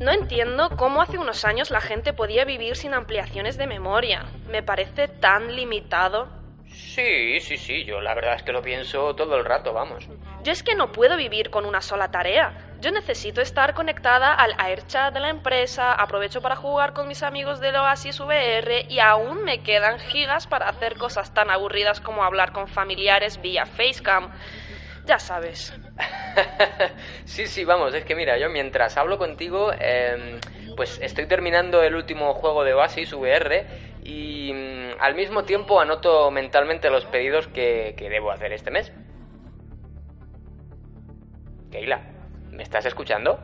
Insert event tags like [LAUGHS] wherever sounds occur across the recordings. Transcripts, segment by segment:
No entiendo cómo hace unos años la gente podía vivir sin ampliaciones de memoria. Me parece tan limitado. Sí, sí, sí, yo la verdad es que lo pienso todo el rato, vamos. Yo es que no puedo vivir con una sola tarea. Yo necesito estar conectada al AirChat de la empresa, aprovecho para jugar con mis amigos del Oasis VR y aún me quedan gigas para hacer cosas tan aburridas como hablar con familiares vía Facecam. Ya sabes. [LAUGHS] sí, sí, vamos, es que mira, yo mientras hablo contigo, em, pues estoy terminando el último juego de Oasis VR y mm, al mismo tiempo anoto mentalmente los pedidos que, que debo hacer este mes. Keila, ¿me estás escuchando?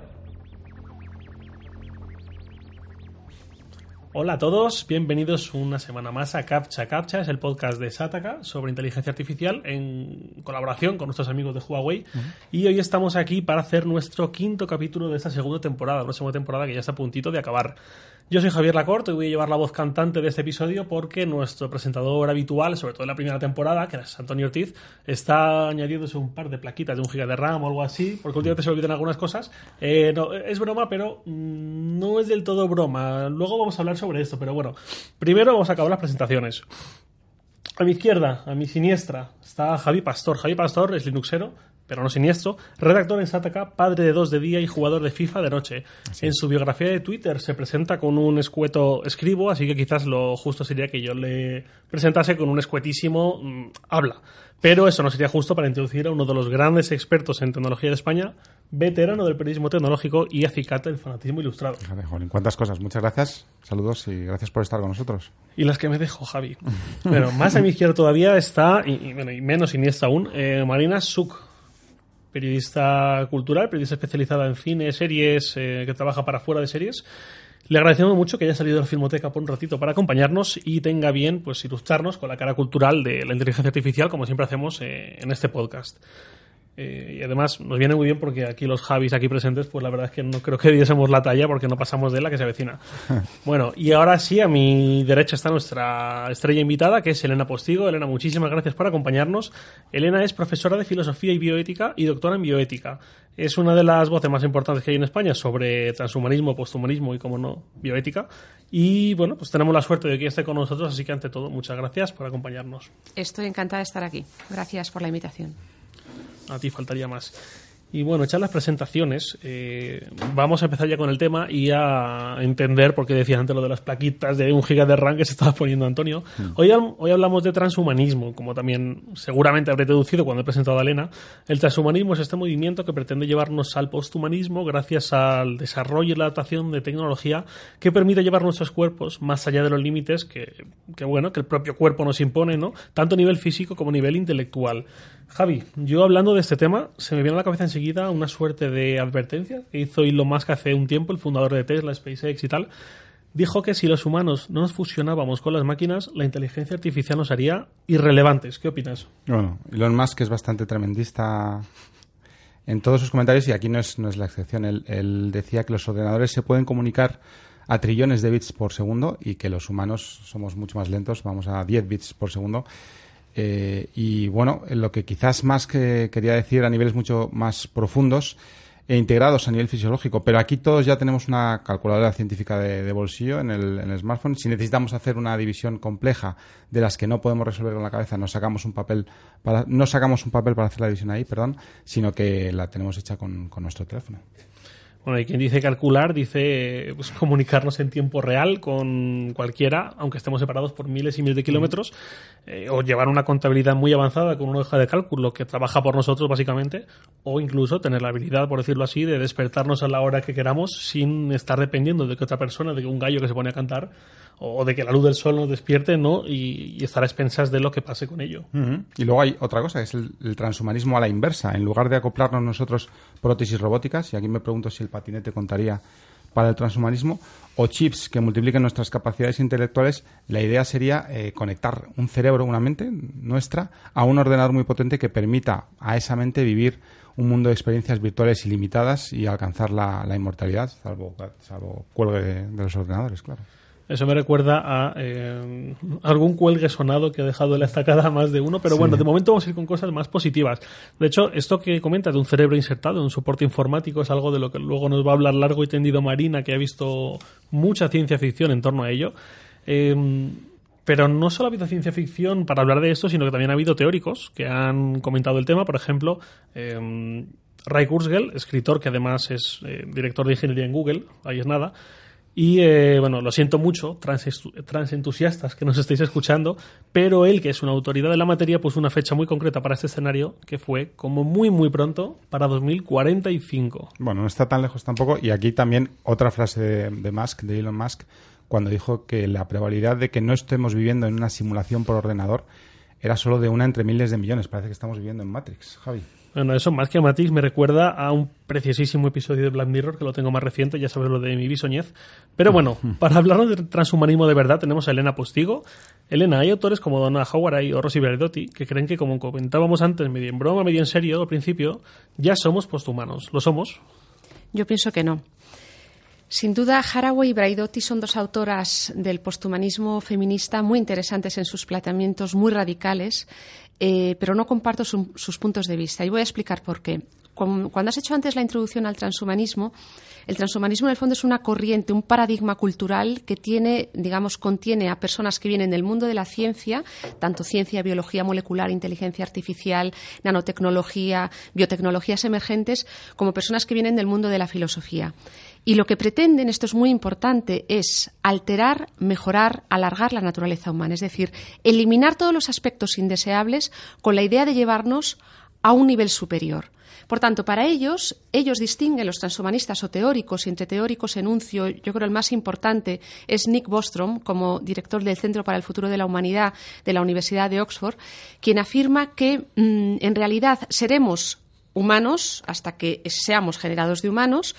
Hola a todos, bienvenidos una semana más a Captcha Captcha, es el podcast de Sataka sobre inteligencia artificial en colaboración con nuestros amigos de Huawei. Y hoy estamos aquí para hacer nuestro quinto capítulo de esta segunda temporada, una segunda temporada que ya está a puntito de acabar. Yo soy Javier Lacorte y voy a llevar la voz cantante de este episodio porque nuestro presentador habitual, sobre todo en la primera temporada, que es Antonio Ortiz, está añadiéndose un par de plaquitas de un giga de RAM o algo así, porque últimamente se olvidan algunas cosas. Eh, no, es broma, pero mm, no es del todo broma. Luego vamos a hablar sobre esto, pero bueno, primero vamos a acabar las presentaciones. A mi izquierda, a mi siniestra, está Javi Pastor. Javi Pastor es Linuxero, pero no siniestro, redactor en Sataka, padre de dos de día y jugador de FIFA de noche. En su biografía de Twitter se presenta con un escueto escribo, así que quizás lo justo sería que yo le presentase con un escuetísimo mm, habla. Pero eso no sería justo para introducir a uno de los grandes expertos en tecnología de España, veterano del periodismo tecnológico y acicate del fanatismo ilustrado. Joder, cuántas cosas. Muchas gracias, saludos y gracias por estar con nosotros. Y las que me dejo, Javi. bueno, más a mi izquierda todavía está, y, bueno, y menos siniestra aún, eh, Marina Suk periodista cultural, periodista especializada en cine, series, eh, que trabaja para fuera de series. Le agradecemos mucho que haya salido de la Filmoteca por un ratito para acompañarnos y tenga bien pues ilustrarnos con la cara cultural de la inteligencia artificial, como siempre hacemos eh, en este podcast. Eh, y además nos viene muy bien porque aquí los Javis aquí presentes, pues la verdad es que no creo que diésemos la talla porque no pasamos de la que se avecina. [LAUGHS] bueno, y ahora sí, a mi derecha está nuestra estrella invitada, que es Elena Postigo. Elena, muchísimas gracias por acompañarnos. Elena es profesora de filosofía y bioética y doctora en bioética. Es una de las voces más importantes que hay en España sobre transhumanismo, posthumanismo y, como no, bioética. Y bueno, pues tenemos la suerte de que esté con nosotros, así que ante todo, muchas gracias por acompañarnos. Estoy encantada de estar aquí. Gracias por la invitación a ti faltaría más. Y bueno, echar las presentaciones, eh, vamos a empezar ya con el tema y a entender, porque decías antes lo de las plaquitas de un giga de RAM que se estaba poniendo Antonio. Mm. Hoy, hoy hablamos de transhumanismo, como también seguramente habré deducido cuando he presentado a Elena. El transhumanismo es este movimiento que pretende llevarnos al posthumanismo gracias al desarrollo y la adaptación de tecnología que permite llevar nuestros cuerpos más allá de los límites que, que bueno, que el propio cuerpo nos impone, ¿no? Tanto a nivel físico como a nivel intelectual. Javi, yo hablando de este tema, se me viene a la cabeza enseguida una suerte de advertencia que hizo Elon Musk hace un tiempo, el fundador de Tesla, SpaceX y tal. Dijo que si los humanos no nos fusionábamos con las máquinas, la inteligencia artificial nos haría irrelevantes. ¿Qué opinas? Bueno, Elon Musk es bastante tremendista en todos sus comentarios y aquí no es, no es la excepción. Él, decía que los ordenadores se pueden comunicar a trillones de bits por segundo y que los humanos somos mucho más lentos, vamos a 10 bits por segundo. Eh, y bueno, lo que quizás más que quería decir a niveles mucho más profundos e integrados a nivel fisiológico, pero aquí todos ya tenemos una calculadora científica de, bolsillo en el, smartphone. Si necesitamos hacer una división compleja de las que no podemos resolver con la cabeza, no sacamos un papel para, no sacamos un papel para hacer la división ahí, perdón, sino que la tenemos hecha con nuestro teléfono. Bueno, hay quien dice calcular, dice pues, comunicarnos en tiempo real con cualquiera, aunque estemos separados por miles y miles de kilómetros, eh, o llevar una contabilidad muy avanzada con una hoja de cálculo que trabaja por nosotros básicamente, o incluso tener la habilidad, por decirlo así, de despertarnos a la hora que queramos sin estar dependiendo de que otra persona, de que un gallo que se pone a cantar, o de que la luz del sol nos despierte, ¿no? Y, estar a expensas de lo que pase con ello. Y luego hay otra cosa, que es el, transhumanismo a la inversa. En lugar de acoplarnos nosotros prótesis robóticas, y aquí me pregunto si el patinete contaría para el transhumanismo, o chips que multipliquen nuestras capacidades intelectuales, la idea sería eh, conectar un cerebro, una mente nuestra, a un ordenador muy potente que permita a esa mente vivir un mundo de experiencias virtuales ilimitadas y alcanzar la, inmortalidad, salvo, salvo cuelgue de los ordenadores, claro. Eso me recuerda a eh, algún cuelgue sonado que ha dejado en la estacada más de uno, pero bueno, de momento vamos a ir con cosas más positivas. De hecho, esto que comentas de un cerebro insertado, un soporte informático, es algo de lo que luego nos va a hablar largo y tendido Marina, que ha visto mucha ciencia ficción en torno a ello. Eh, pero no solo ha habido ciencia ficción para hablar de esto, sino que también ha habido teóricos que han comentado el tema. Por ejemplo, eh, Ray Kurzweil, escritor que además es director de ingeniería en Google, ahí es nada, y eh, bueno, lo siento mucho, trans, entusiastas que nos estáis escuchando, pero él, que es una autoridad de la materia, puso una fecha muy concreta para este escenario, que fue como muy, muy pronto, para 2045. Bueno, no está tan lejos tampoco. Y aquí también otra frase de, de Musk, de Elon Musk, cuando dijo que la probabilidad de que no estemos viviendo en una simulación por ordenador era solo de una entre miles de millones. Parece que estamos viviendo en Matrix, Javi. Bueno, eso más que a me recuerda a un preciosísimo episodio de Black Mirror, que lo tengo más reciente, ya sabes lo de mi bisoñez. Pero bueno, [LAUGHS] para hablarnos de transhumanismo de verdad tenemos a Elena Postigo. Elena, hay autores como Donna Howard o Rossi Berdotti que creen que, como comentábamos antes, medio en broma, medio en serio al principio, ya somos posthumanos. ¿Lo somos? Yo pienso que no. Sin duda, Haraway y Braidotti son dos autoras del posthumanismo feminista muy interesantes en sus planteamientos, muy radicales, eh, pero no comparto sus puntos de vista. Y voy a explicar por qué. Cuando, has hecho antes la introducción al transhumanismo, el transhumanismo en el fondo es una corriente, un paradigma cultural que tiene, digamos, contiene a personas que vienen del mundo de la ciencia, tanto ciencia, biología molecular, inteligencia artificial, nanotecnología, biotecnologías emergentes, como personas que vienen del mundo de la filosofía. Y lo que pretenden, esto es muy importante, es alterar, mejorar, alargar la naturaleza humana, es decir, eliminar todos los aspectos indeseables con la idea de llevarnos a un nivel superior. Por tanto, para ellos, ellos distinguen los transhumanistas o teóricos, y entre teóricos enuncio, yo creo el más importante es Nick Bostrom, como director del Centro para el Futuro de la Humanidad de la Universidad de Oxford, quien afirma que mm, en realidad seremos humanos hasta que seamos generados de humanos,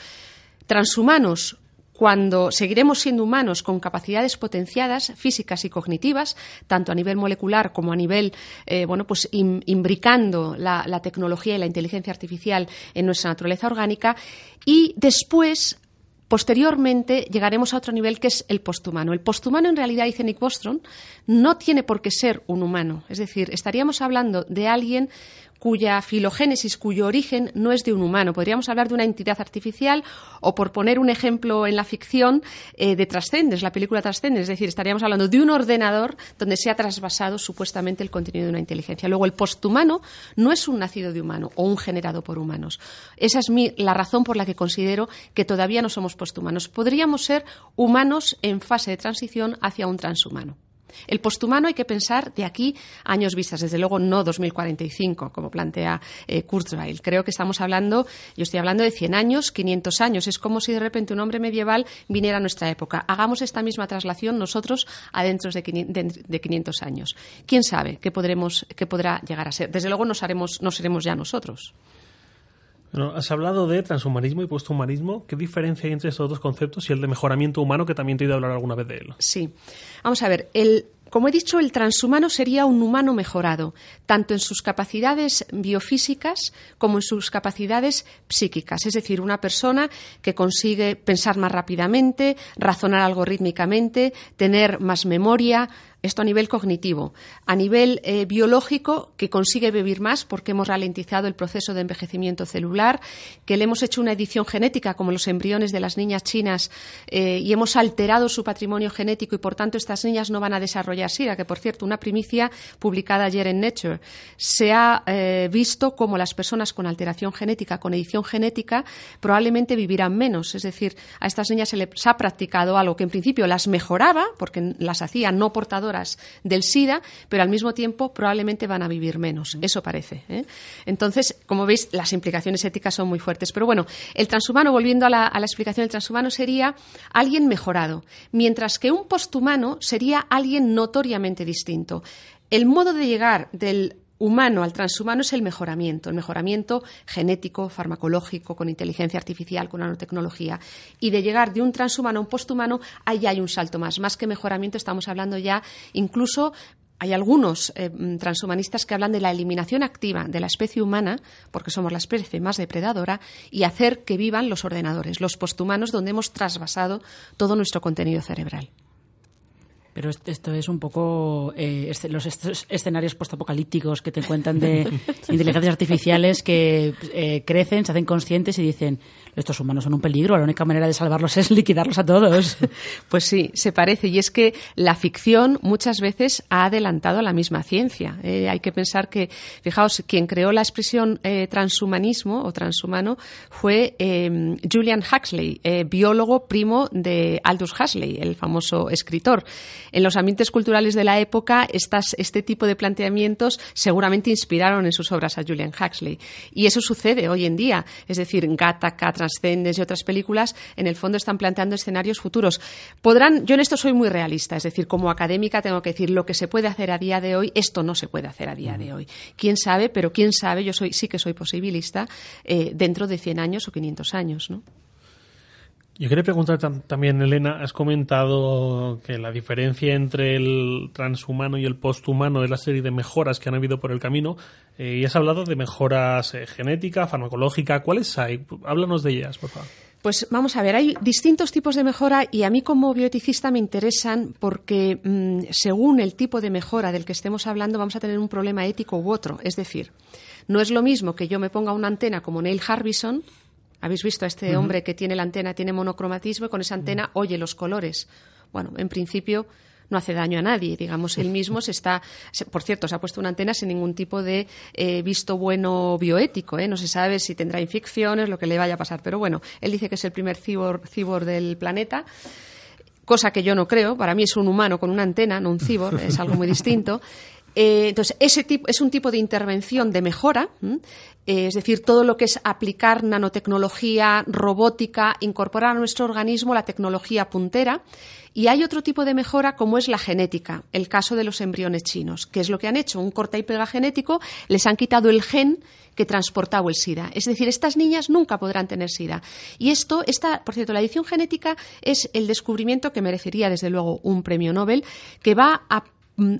transhumanos cuando seguiremos siendo humanos con capacidades potenciadas físicas y cognitivas, tanto a nivel molecular como a nivel, eh, bueno, pues imbricando la, tecnología y la inteligencia artificial en nuestra naturaleza orgánica, y después Posteriormente llegaremos a otro nivel que es el posthumano. El posthumano, en realidad, dice Nick Bostrom, no tiene por qué ser un humano. Es decir, estaríamos hablando de alguien cuya filogénesis, cuyo origen no es de un humano. Podríamos hablar de una entidad artificial o, por poner un ejemplo en la ficción, eh, de Trascendes, la película Trascendes. Es decir, estaríamos hablando de un ordenador donde se ha trasvasado supuestamente el contenido de una inteligencia. Luego, el posthumano no es un nacido de humano o un generado por humanos. Esa es la razón por la que considero que todavía no somos posthumanos. Podríamos ser humanos en fase de transición hacia un transhumano. El posthumano hay que pensar de aquí años vistas, desde luego no 2045, como plantea eh, Kurzweil. Creo que estamos hablando, yo estoy hablando de 100 años, 500 años. Es como si de repente un hombre medieval viniera a nuestra época. Hagamos esta misma traslación nosotros adentro de, de 500 años. ¿Quién sabe qué, podremos, qué podrá llegar a ser? Desde luego no, no seremos ya nosotros. Has hablado de transhumanismo y posthumanismo. ¿Qué diferencia hay entre estos dos conceptos y el de mejoramiento humano, que también te he oído hablar alguna vez de él? Sí. Vamos a ver, el, como he dicho, el transhumano sería un humano mejorado, tanto en sus capacidades biofísicas como en sus capacidades psíquicas. Es decir, una persona que consigue pensar más rápidamente, razonar algorítmicamente, tener más memoria, esto a nivel cognitivo. A nivel eh, biológico, que consigue vivir más porque hemos ralentizado el proceso de envejecimiento celular, que le hemos hecho una edición genética como los embriones de las niñas chinas eh, y hemos alterado su patrimonio genético y por tanto estas niñas no van a desarrollar SIDA, que por cierto, una primicia publicada ayer en Nature, se ha eh, visto como las personas con alteración genética, con edición genética, probablemente vivirán menos. Es decir, a estas niñas se les ha practicado algo que en principio las mejoraba, porque las hacía no portadoras del SIDA, pero al mismo tiempo probablemente van a vivir menos. Eso parece. ¿eh? Entonces, como veis, las implicaciones éticas son muy fuertes. Pero bueno, el transhumano, volviendo a la, a la explicación del transhumano, sería alguien mejorado, mientras que un posthumano sería alguien notoriamente distinto. El modo de llegar del humano al transhumano es el mejoramiento, el mejoramiento genético, farmacológico, con inteligencia artificial, con nanotecnología. Y de llegar de un transhumano a un posthumano, ahí hay un salto más. Más que mejoramiento, estamos hablando ya incluso hay algunos eh, transhumanistas que hablan de la eliminación activa de la especie humana, porque somos la especie más depredadora, y hacer que vivan los ordenadores, los posthumanos, donde hemos trasvasado todo nuestro contenido cerebral. Pero esto es un poco eh, los escenarios postapocalípticos que te cuentan de [LAUGHS] inteligencias artificiales que eh, crecen, se hacen conscientes y dicen, estos humanos son un peligro, la única manera de salvarlos es [LAUGHS] liquidarlos a todos. [LAUGHS] Pues sí, se parece. Y es que la ficción muchas veces ha adelantado a la misma ciencia. Eh, hay que pensar que, fijaos, quien creó la expresión transhumanismo o transhumano fue Julian Huxley, biólogo primo de Aldous Huxley, el famoso escritor en los ambientes culturales de la época, este tipo de planteamientos seguramente inspiraron en sus obras a Julian Huxley. Y eso sucede hoy en día. Es decir, Gattaca, Transcendes y otras películas, en el fondo están planteando escenarios futuros. Podrán, yo en esto soy muy realista, es decir, como académica tengo que decir lo que se puede hacer a día de hoy, esto no se puede hacer a día de hoy. ¿Quién sabe? Pero quién sabe, yo soy, sí que soy posibilista, eh, dentro de 100 años o 500 años, ¿no? Yo quería preguntar también, Elena, has comentado que la diferencia entre el transhumano y el posthumano es la serie de mejoras que han habido por el camino eh, y has hablado de mejoras eh, genética, farmacológica. ¿Cuáles hay? Háblanos de ellas, por favor. Pues vamos a ver, hay distintos tipos de mejora y a mí como bioeticista me interesan porque mm, según el tipo de mejora del que estemos hablando vamos a tener un problema ético u otro. Es decir, no es lo mismo que yo me ponga una antena como Neil Harbison habéis visto a este hombre que tiene la antena, tiene monocromatismo y con esa antena oye los colores. Bueno, en principio no hace daño a nadie. Digamos, él mismo se está, por cierto, se ha puesto una antena sin ningún tipo de eh, visto bueno bioético. ¿eh? No se sabe si tendrá infecciones, lo que le vaya a pasar. Pero bueno, él dice que es el primer cibor, del planeta cosa que yo no creo. Para mí es un humano con una antena, no un cibor, es algo muy distinto. [LAUGHS] Eh, entonces, ese tipo, es un tipo de intervención de mejora, es decir, todo lo que es aplicar nanotecnología, robótica, incorporar a nuestro organismo la tecnología puntera. Y hay otro tipo de mejora como es la genética, el caso de los embriones chinos, que es lo que han hecho, un corta y pega genético, les han quitado el gen que transportaba el SIDA. Es decir, estas niñas nunca podrán tener SIDA. Y esto, esta, por cierto, la edición genética es el descubrimiento que merecería, desde luego, un premio Nobel, que va a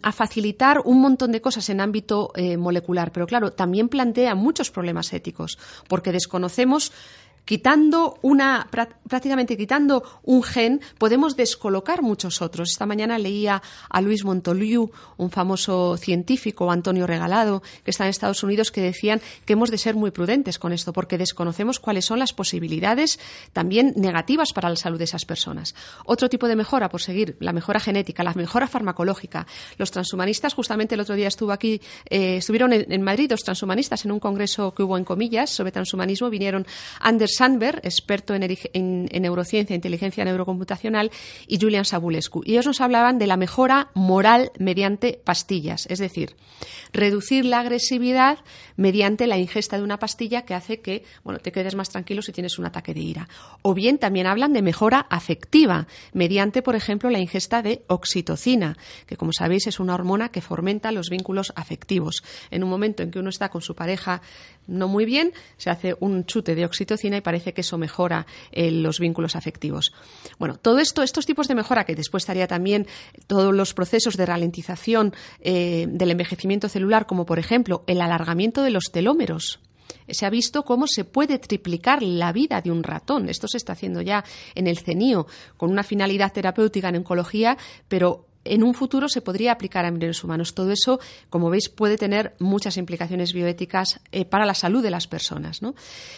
a facilitar un montón de cosas en ámbito eh, molecular, pero claro, también plantea muchos problemas éticos, porque desconocemos quitando una, prácticamente quitando un gen, podemos descolocar muchos otros. Esta mañana leía a Luis Montoliu, un famoso científico, Antonio Regalado, que está en Estados Unidos, que decían que hemos de ser muy prudentes con esto, porque desconocemos cuáles son las posibilidades también negativas para la salud de esas personas. Otro tipo de mejora, por seguir, la mejora genética, la mejora farmacológica. Los transhumanistas, justamente el otro día estuvo aquí, eh, estuvieron en, Madrid dos transhumanistas en un congreso que hubo en comillas sobre transhumanismo, vinieron Anders Sandberg, experto en, neurociencia e inteligencia neurocomputacional, y Julian Sabulescu. Y ellos nos hablaban de la mejora moral mediante pastillas, es decir, reducir la agresividad mediante la ingesta de una pastilla que hace que bueno, te quedes más tranquilo si tienes un ataque de ira. O bien también hablan de mejora afectiva mediante, por ejemplo, la ingesta de oxitocina, que como sabéis es una hormona que fomenta los vínculos afectivos. En un momento en que uno está con su pareja no muy bien, se hace un chute de oxitocina y parece que eso mejora eh, los vínculos afectivos. Bueno, todo esto, estos tipos de mejora, que después estaría también todos los procesos de ralentización eh, del envejecimiento celular, como por ejemplo el alargamiento de los telómeros se ha visto cómo se puede triplicar la vida de un ratón. Esto se está haciendo ya en el CENIO con una finalidad terapéutica en oncología, pero en un futuro se podría aplicar a embriones humanos. Todo eso, como veis, puede tener muchas implicaciones bioéticas eh, para la salud de las personas.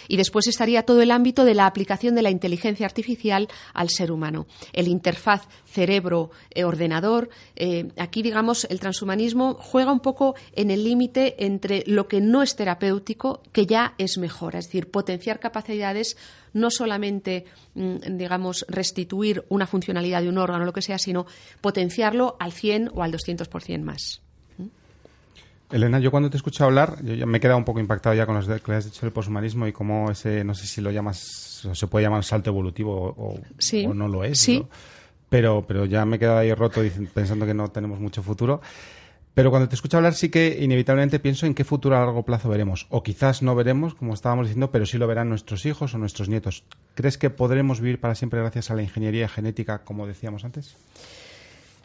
Y después estaría todo el ámbito de la aplicación de la inteligencia artificial al ser humano. El interfaz cerebro-ordenador. Eh, aquí, digamos, el transhumanismo juega un poco en el límite entre lo que no es terapéutico, que ya es mejora, es decir, potenciar capacidades no solamente, mm, digamos, restituir una funcionalidad de un órgano o lo que sea, sino potenciarlo al 100 o al 200% más. ¿Mm? Elena, yo cuando te escucho hablar, yo me he quedado un poco impactado ya con lo que has dicho del poshumanismo y cómo ese, no sé si lo llamas, se puede llamar salto evolutivo o, no lo es. Sí. Pero, pero ya me he quedado ahí roto pensando que no tenemos mucho futuro. Pero cuando te escucho hablar sí que inevitablemente pienso en qué futuro a largo plazo veremos. O quizás no veremos, como estábamos diciendo, pero sí lo verán nuestros hijos o nuestros nietos. ¿Crees que podremos vivir para siempre gracias a la ingeniería genética, como decíamos antes?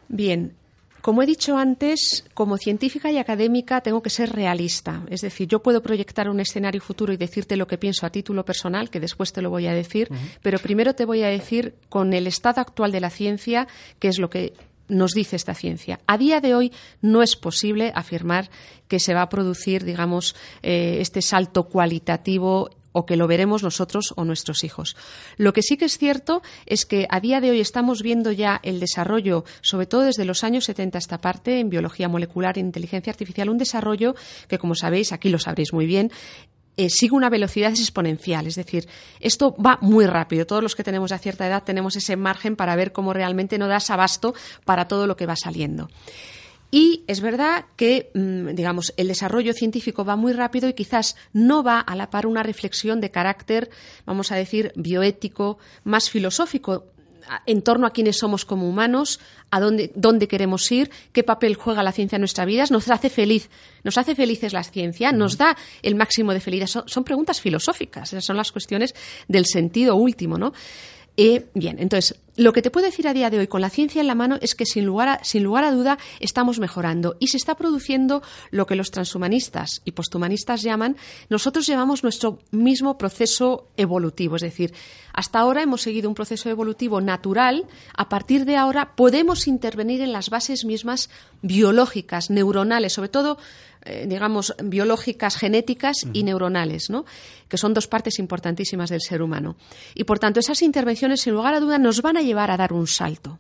Bien, como he dicho antes, como científica y académica tengo que ser realista. Es decir, yo puedo proyectar un escenario futuro y decirte lo que pienso a título personal, que después te lo voy a decir, pero primero te voy a decir con el estado actual de la ciencia qué es lo que nos dice esta ciencia. A día de hoy no es posible afirmar que se va a producir, digamos, eh, este salto cualitativo o que lo veremos nosotros o nuestros hijos. Lo que sí que es cierto es que a día de hoy estamos viendo ya el desarrollo, sobre todo desde los años 70 esta parte, en biología molecular, en inteligencia artificial, un desarrollo que, como sabéis, aquí lo sabréis muy bien, eh, sigue una velocidad exponencial. Es decir, esto va muy rápido. Todos los que tenemos a cierta edad tenemos ese margen para ver cómo realmente no das abasto para todo lo que va saliendo. Y es verdad que, mm, digamos, el desarrollo científico va muy rápido y quizás no va a la par una reflexión de carácter, vamos a decir, bioético, más filosófico en torno a quiénes somos como humanos, a dónde, dónde, queremos ir, qué papel juega la ciencia en nuestra vida, nos hace feliz, nos hace felices la ciencia, nos da el máximo de felicidad. Son, son preguntas filosóficas, esas son las cuestiones del sentido último, ¿no? Eh, bien, entonces, lo que te puedo decir a día de hoy con la ciencia en la mano es que sin lugar, a, sin lugar a duda estamos mejorando y se está produciendo lo que los transhumanistas y posthumanistas llaman, nosotros llevamos nuestro mismo proceso evolutivo, es decir, hasta ahora hemos seguido un proceso evolutivo natural, a partir de ahora podemos intervenir en las bases mismas biológicas, neuronales, sobre todo eh, digamos, biológicas, genéticas y neuronales, ¿no? que son dos partes importantísimas del ser humano. Y por tanto, esas intervenciones, sin lugar a duda, nos van a llevar a dar un salto.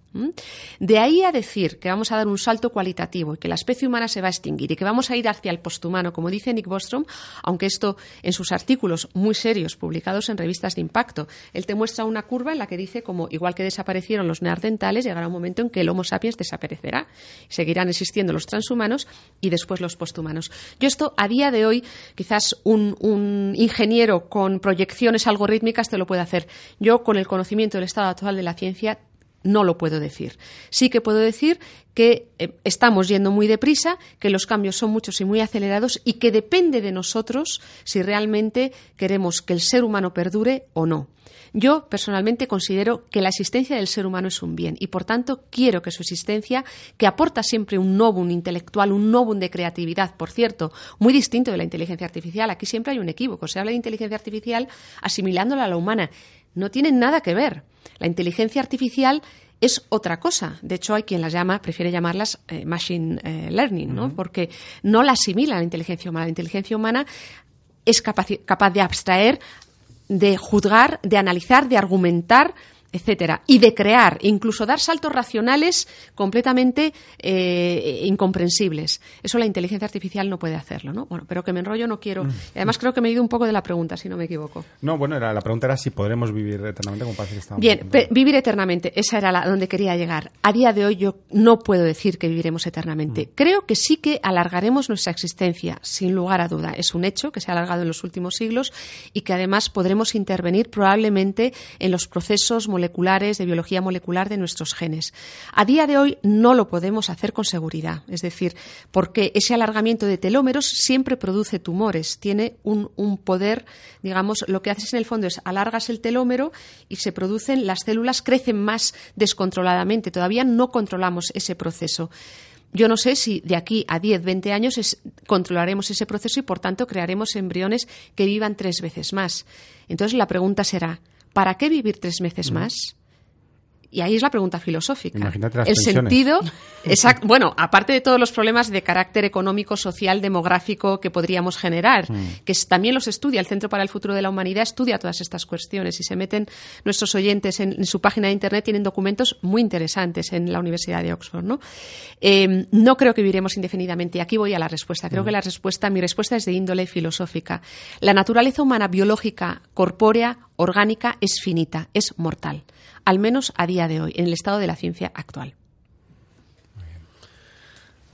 De ahí a decir que vamos a dar un salto cualitativo y que la especie humana se va a extinguir y que vamos a ir hacia el posthumano, como dice Nick Bostrom, aunque esto en sus artículos muy serios publicados en revistas de impacto, él te muestra una curva en la que dice como igual que desaparecieron los neandertales, llegará un momento en que el Homo sapiens desaparecerá. Seguirán existiendo los transhumanos y después los posthumanos. Yo esto a día de hoy, quizás un, ingeniero con proyecciones algorítmicas te lo puede hacer. Yo, con el conocimiento del estado actual de la ciencia, no lo puedo decir. Sí que puedo decir que eh, estamos yendo muy deprisa, que los cambios son muchos y muy acelerados y que depende de nosotros si realmente queremos que el ser humano perdure o no. Yo personalmente considero que la existencia del ser humano es un bien y por tanto quiero que su existencia, que aporta siempre un novum intelectual, un novum de creatividad, por cierto, muy distinto de la inteligencia artificial. Aquí siempre hay un equívoco. Se habla de inteligencia artificial asimilándola a la humana. No tienen nada que ver. La inteligencia artificial es otra cosa. De hecho, hay quien las llama, prefiere llamarlas eh, machine eh, learning, ¿no? Porque no la asimila a la inteligencia humana. La inteligencia humana es capaz de abstraer de juzgar, de analizar, de argumentar etcétera, y de crear, incluso dar saltos racionales completamente eh, incomprensibles. Eso la inteligencia artificial no puede hacerlo, ¿no? Bueno, pero que me enrollo no quiero. Mm. Además creo que me he ido un poco de la pregunta, si no me equivoco. No, bueno, era, la pregunta era si podremos vivir eternamente, como parece que Bien, vivir eternamente, esa era la donde quería llegar. A día de hoy yo no puedo decir que viviremos eternamente. Mm. Creo que sí que alargaremos nuestra existencia, sin lugar a duda. Es un hecho que se ha alargado en los últimos siglos y que además podremos intervenir probablemente en los procesos moleculares moleculares, de biología molecular de nuestros genes. A día de hoy no lo podemos hacer con seguridad, es decir, porque ese alargamiento de telómeros siempre produce tumores, tiene un, poder, digamos, lo que haces en el fondo es alargas el telómero y se producen, las células crecen más descontroladamente, todavía no controlamos ese proceso. Yo no sé si de aquí a 10, 20 años controlaremos ese proceso y, por tanto, crearemos embriones que vivan tres veces más. Entonces, la pregunta será, ¿para qué vivir tres meses más? Y ahí es la pregunta filosófica. Imagínate las el sentido, [LAUGHS] bueno, aparte de todos los problemas de carácter económico, social, demográfico que podríamos generar, mm. que también los estudia el Centro para el Futuro de la Humanidad, estudia todas estas cuestiones y se meten nuestros oyentes en, su página de internet, tienen documentos muy interesantes en la Universidad de Oxford, ¿no? Eh, no creo que viviremos indefinidamente. Aquí voy a la respuesta. Creo mm. que la respuesta, mi respuesta es de índole filosófica. La naturaleza humana biológica, corpórea, orgánica, es finita, es mortal al menos a día de hoy, en el estado de la ciencia actual.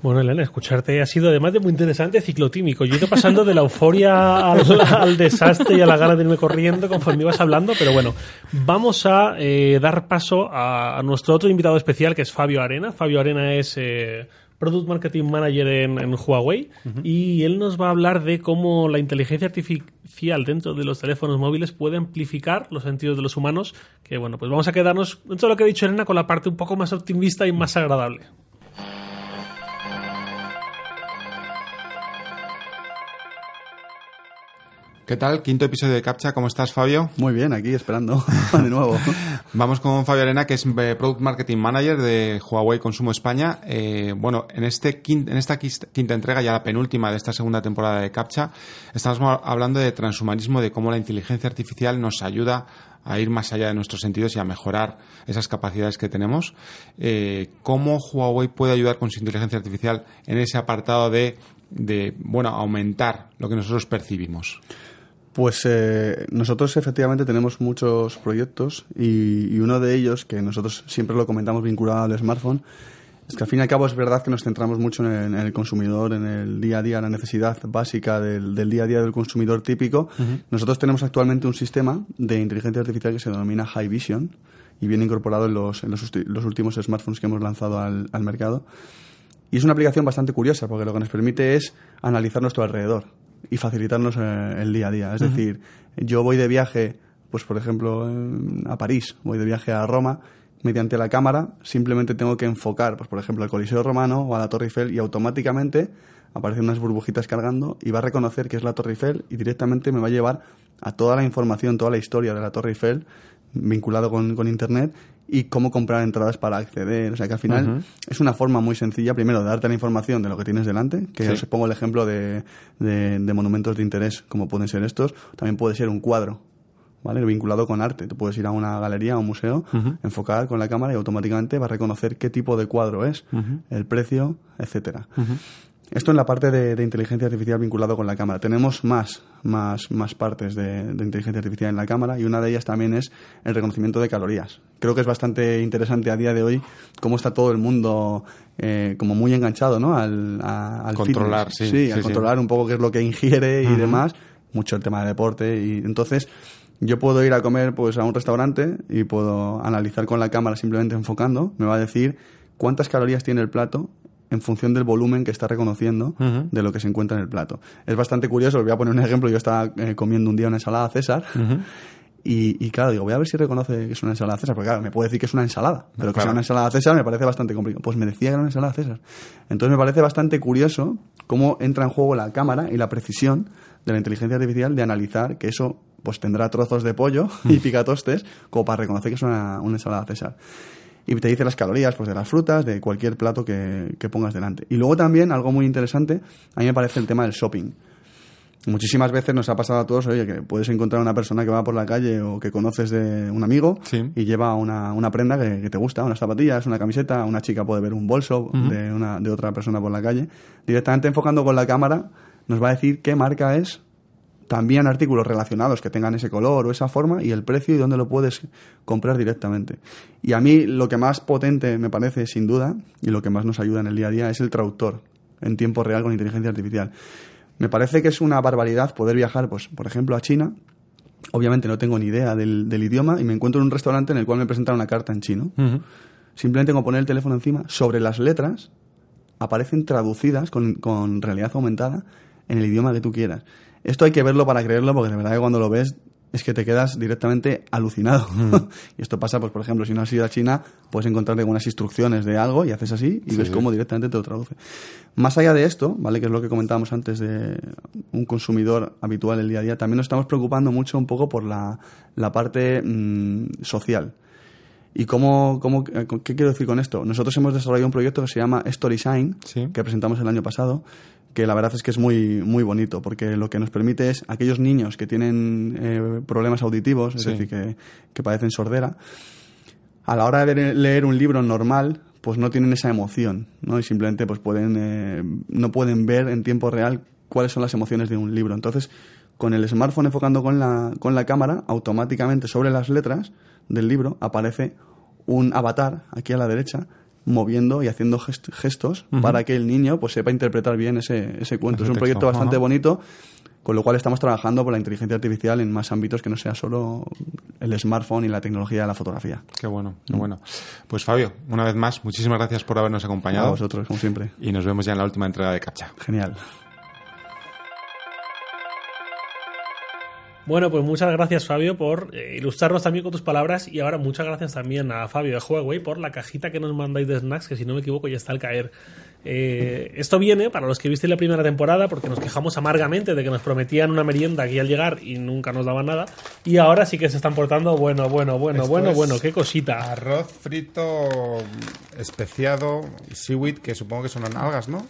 Bueno, Elena, escucharte ha sido además de muy interesante ciclotímico. Yo he ido pasando de la euforia al, desastre y a la gana de irme corriendo conforme ibas hablando, pero bueno, vamos a eh, dar paso a, nuestro otro invitado especial que es Fabio Arena. Fabio Arena es eh, Product Marketing Manager en, Huawei y él nos va a hablar de cómo la inteligencia artificial dentro de los teléfonos móviles puede amplificar los sentidos de los humanos, que bueno, pues vamos a quedarnos dentro de lo que ha dicho Elena con la parte un poco más optimista y más agradable. ¿Qué tal? Quinto episodio de Captcha. ¿Cómo estás, Fabio? Muy bien, aquí esperando [LAUGHS] de nuevo. [LAUGHS] Vamos con Fabio Arena, que es eh, Product Marketing Manager de Huawei Consumo España. Eh, bueno, en, este en esta quinta entrega, ya la penúltima de esta segunda temporada de Captcha, estamos hablando de transhumanismo, de cómo la inteligencia artificial nos ayuda a ir más allá de nuestros sentidos y a mejorar esas capacidades que tenemos. Eh, ¿Cómo Huawei puede ayudar con su inteligencia artificial en ese apartado de, de bueno, aumentar lo que nosotros percibimos? Pues eh, nosotros efectivamente tenemos muchos proyectos y, uno de ellos, que nosotros siempre lo comentamos vinculado al smartphone, es que al fin y al cabo es verdad que nos centramos mucho en el, consumidor, en el día a día, la necesidad básica del, día a día del consumidor típico. Nosotros tenemos actualmente un sistema de inteligencia artificial que se denomina High Vision y viene incorporado en los, en los, últimos smartphones que hemos lanzado al, al mercado. Y es una aplicación bastante curiosa porque lo que nos permite es analizar nuestro alrededor y facilitarnos eh, el día a día. Es decir, yo voy de viaje, pues por ejemplo, a París, voy de viaje a Roma, mediante la cámara simplemente tengo que enfocar, pues por ejemplo, al Coliseo Romano o a la Torre Eiffel y automáticamente aparecen unas burbujitas cargando y va a reconocer que es la Torre Eiffel y directamente me va a llevar a toda la información, toda la historia de la Torre Eiffel vinculado con, con Internet y cómo comprar entradas para acceder. O sea que al final es una forma muy sencilla, primero, de darte la información de lo que tienes delante, que os pongo el ejemplo de, de, monumentos de interés, como pueden ser estos. También puede ser un cuadro, ¿vale? Vinculado con arte. Tú puedes ir a una galería, a un museo, enfocar con la cámara y automáticamente va a reconocer qué tipo de cuadro es, el precio, etcétera. Esto en la parte de, inteligencia artificial vinculado con la cámara. Tenemos más, más, más partes de, inteligencia artificial en la cámara y una de ellas también es el reconocimiento de calorías. Creo que es bastante interesante a día de hoy cómo está todo el mundo eh, como muy enganchado ¿no? al, al controlar, sí, sí, al controlar un poco qué es lo que ingiere y demás. Mucho el tema de deporte y entonces yo puedo ir a comer pues a un restaurante y puedo analizar con la cámara simplemente enfocando. Me va a decir cuántas calorías tiene el plato en función del volumen que está reconociendo de lo que se encuentra en el plato. Es bastante curioso, os voy a poner un ejemplo. Yo estaba eh, comiendo un día una ensalada César. y, claro, digo, voy a ver si reconoce que es una ensalada César, porque claro, me puede decir que es una ensalada, pero que sea una ensalada César me parece bastante complicado. Pues me decía que era una ensalada César. Entonces me parece bastante curioso cómo entra en juego la cámara y la precisión de la inteligencia artificial de analizar que eso pues tendrá trozos de pollo [LAUGHS] y picatostes como para reconocer que es una, una ensalada César y te dice las calorías pues, de las frutas, de cualquier plato que, pongas delante. Y luego también, algo muy interesante, a mí me parece el tema del shopping. Muchísimas veces nos ha pasado a todos, oye, que puedes encontrar una persona que va por la calle o que conoces de un amigo y lleva una, una prenda que, te gusta, unas zapatillas, una camiseta, una chica puede ver un bolso de, una, de otra persona por la calle. Directamente enfocando con la cámara nos va a decir qué marca es, también artículos relacionados que tengan ese color o esa forma y el precio y dónde lo puedes comprar directamente. Y a mí lo que más potente me parece, sin duda, y lo que más nos ayuda en el día a día, es el traductor en tiempo real con inteligencia artificial. Me parece que es una barbaridad poder viajar, pues, por ejemplo, a China. Obviamente no tengo ni idea del, idioma y me encuentro en un restaurante en el cual me presentan una carta en chino. Simplemente con poner el teléfono encima, sobre las letras aparecen traducidas con, con realidad aumentada en el idioma que tú quieras. Esto hay que verlo para creerlo, porque de verdad que cuando lo ves es que te quedas directamente alucinado. Mm. [LAUGHS] y esto pasa, pues por ejemplo, si no has ido a China, puedes encontrarte algunas instrucciones de algo y haces así y ves cómo directamente te lo traduce. Más allá de esto, ¿vale? Que es lo que comentábamos antes de un consumidor habitual el día a día, también nos estamos preocupando mucho un poco por la, parte mm, social. ¿Y cómo, cómo, qué quiero decir con esto? Nosotros hemos desarrollado un proyecto que se llama StorySign, que presentamos el año pasado, que la verdad es que es muy, muy bonito, porque lo que nos permite es aquellos niños que tienen eh, problemas auditivos, es decir, que, que, padecen sordera, a la hora de leer un libro normal, pues no tienen esa emoción, ¿no? Y simplemente pues pueden, eh, no pueden ver en tiempo real cuáles son las emociones de un libro. Entonces, con el smartphone enfocando con la, con la cámara, automáticamente sobre las letras del libro aparece un avatar aquí a la derecha moviendo y haciendo gestos para que el niño pues sepa interpretar bien ese, ese cuento. Es un proyecto bastante bonito, con lo cual estamos trabajando por la inteligencia artificial en más ámbitos que no sea solo el smartphone y la tecnología de la fotografía. Qué bueno, qué bueno. Pues Fabio, una vez más, muchísimas gracias por habernos acompañado. A vosotros, como siempre. Y nos vemos ya en la última entrega de Captcha. Genial. Bueno, pues muchas gracias Fabio por eh, ilustrarnos también con tus palabras y ahora muchas gracias también a Fabio de Huawei por la cajita que nos mandáis de snacks que si no me equivoco ya está al caer. Eh, esto viene para los que visteis la primera temporada porque nos quejamos amargamente de que nos prometían una merienda aquí al llegar y nunca nos daban nada y ahora sí que se están portando bueno, bueno, bueno, Esto bueno, bueno, qué cosita. Arroz frito especiado seaweed, que supongo que son algas, ¿no?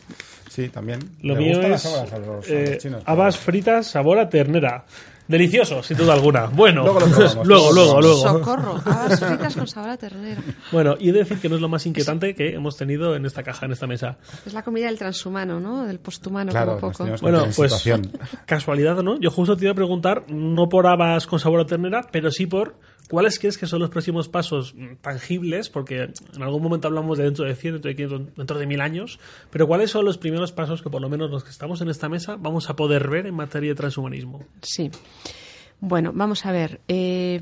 Sí, también. Lo mío es las habas a los, a los eh, chinos. habas fritas sabor a ternera. Delicioso, sin duda alguna. Bueno, Luego lo [LAUGHS] luego, luego luego. Socorro, habas fritas con sabor a ternera. Bueno, y he de decir que no es lo más inquietante que hemos tenido en esta caja, en esta mesa. Es la comida del transhumano, ¿no? Del posthumano, Claro, como poco. Bueno, pues situación. [LAUGHS] casualidad no, yo justo te iba a preguntar, no por habas con sabor a ternera, pero sí por cuáles crees que son los próximos pasos mm, tangibles, porque en algún momento hablamos de dentro de 100, dentro de 500, dentro de 1000 años, pero cuáles son los primeros pasos que por lo menos los que estamos en esta mesa vamos a poder ver en materia de transhumanismo. Sí. Bueno, vamos a ver. Eh,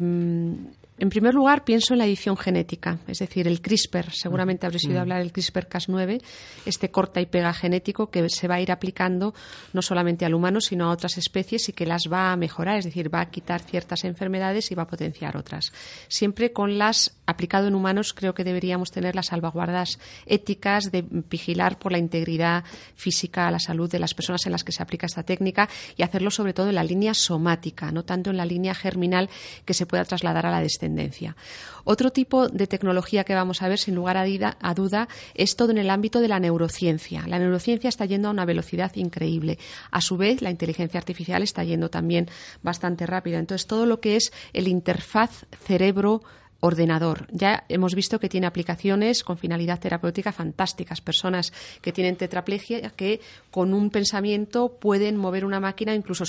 en primer lugar, pienso en la edición genética, es decir, el CRISPR. Seguramente habréis oído hablar del CRISPR-Cas9, este corta y pega genético que se va a ir aplicando no solamente al humano, sino a otras especies y que las va a mejorar, es decir, va a quitar ciertas enfermedades y va a potenciar otras. Siempre con las aplicado en humanos, creo que deberíamos tener las salvaguardas éticas de vigilar por la integridad física, la salud de las personas en las que se aplica esta técnica y hacerlo sobre todo en la línea somática, no tanto en la línea germinal que se pueda trasladar a la descendencia. Otro tipo de tecnología que vamos a ver, sin lugar a, duda, es todo en el ámbito de la neurociencia. La neurociencia está yendo a una velocidad increíble. A su vez, la inteligencia artificial está yendo también bastante rápida. Entonces, todo lo que es el interfaz cerebro ordenador. Ya hemos visto que tiene aplicaciones con finalidad terapéutica fantásticas. Personas que tienen tetraplegia que con un pensamiento pueden mover una máquina, incluso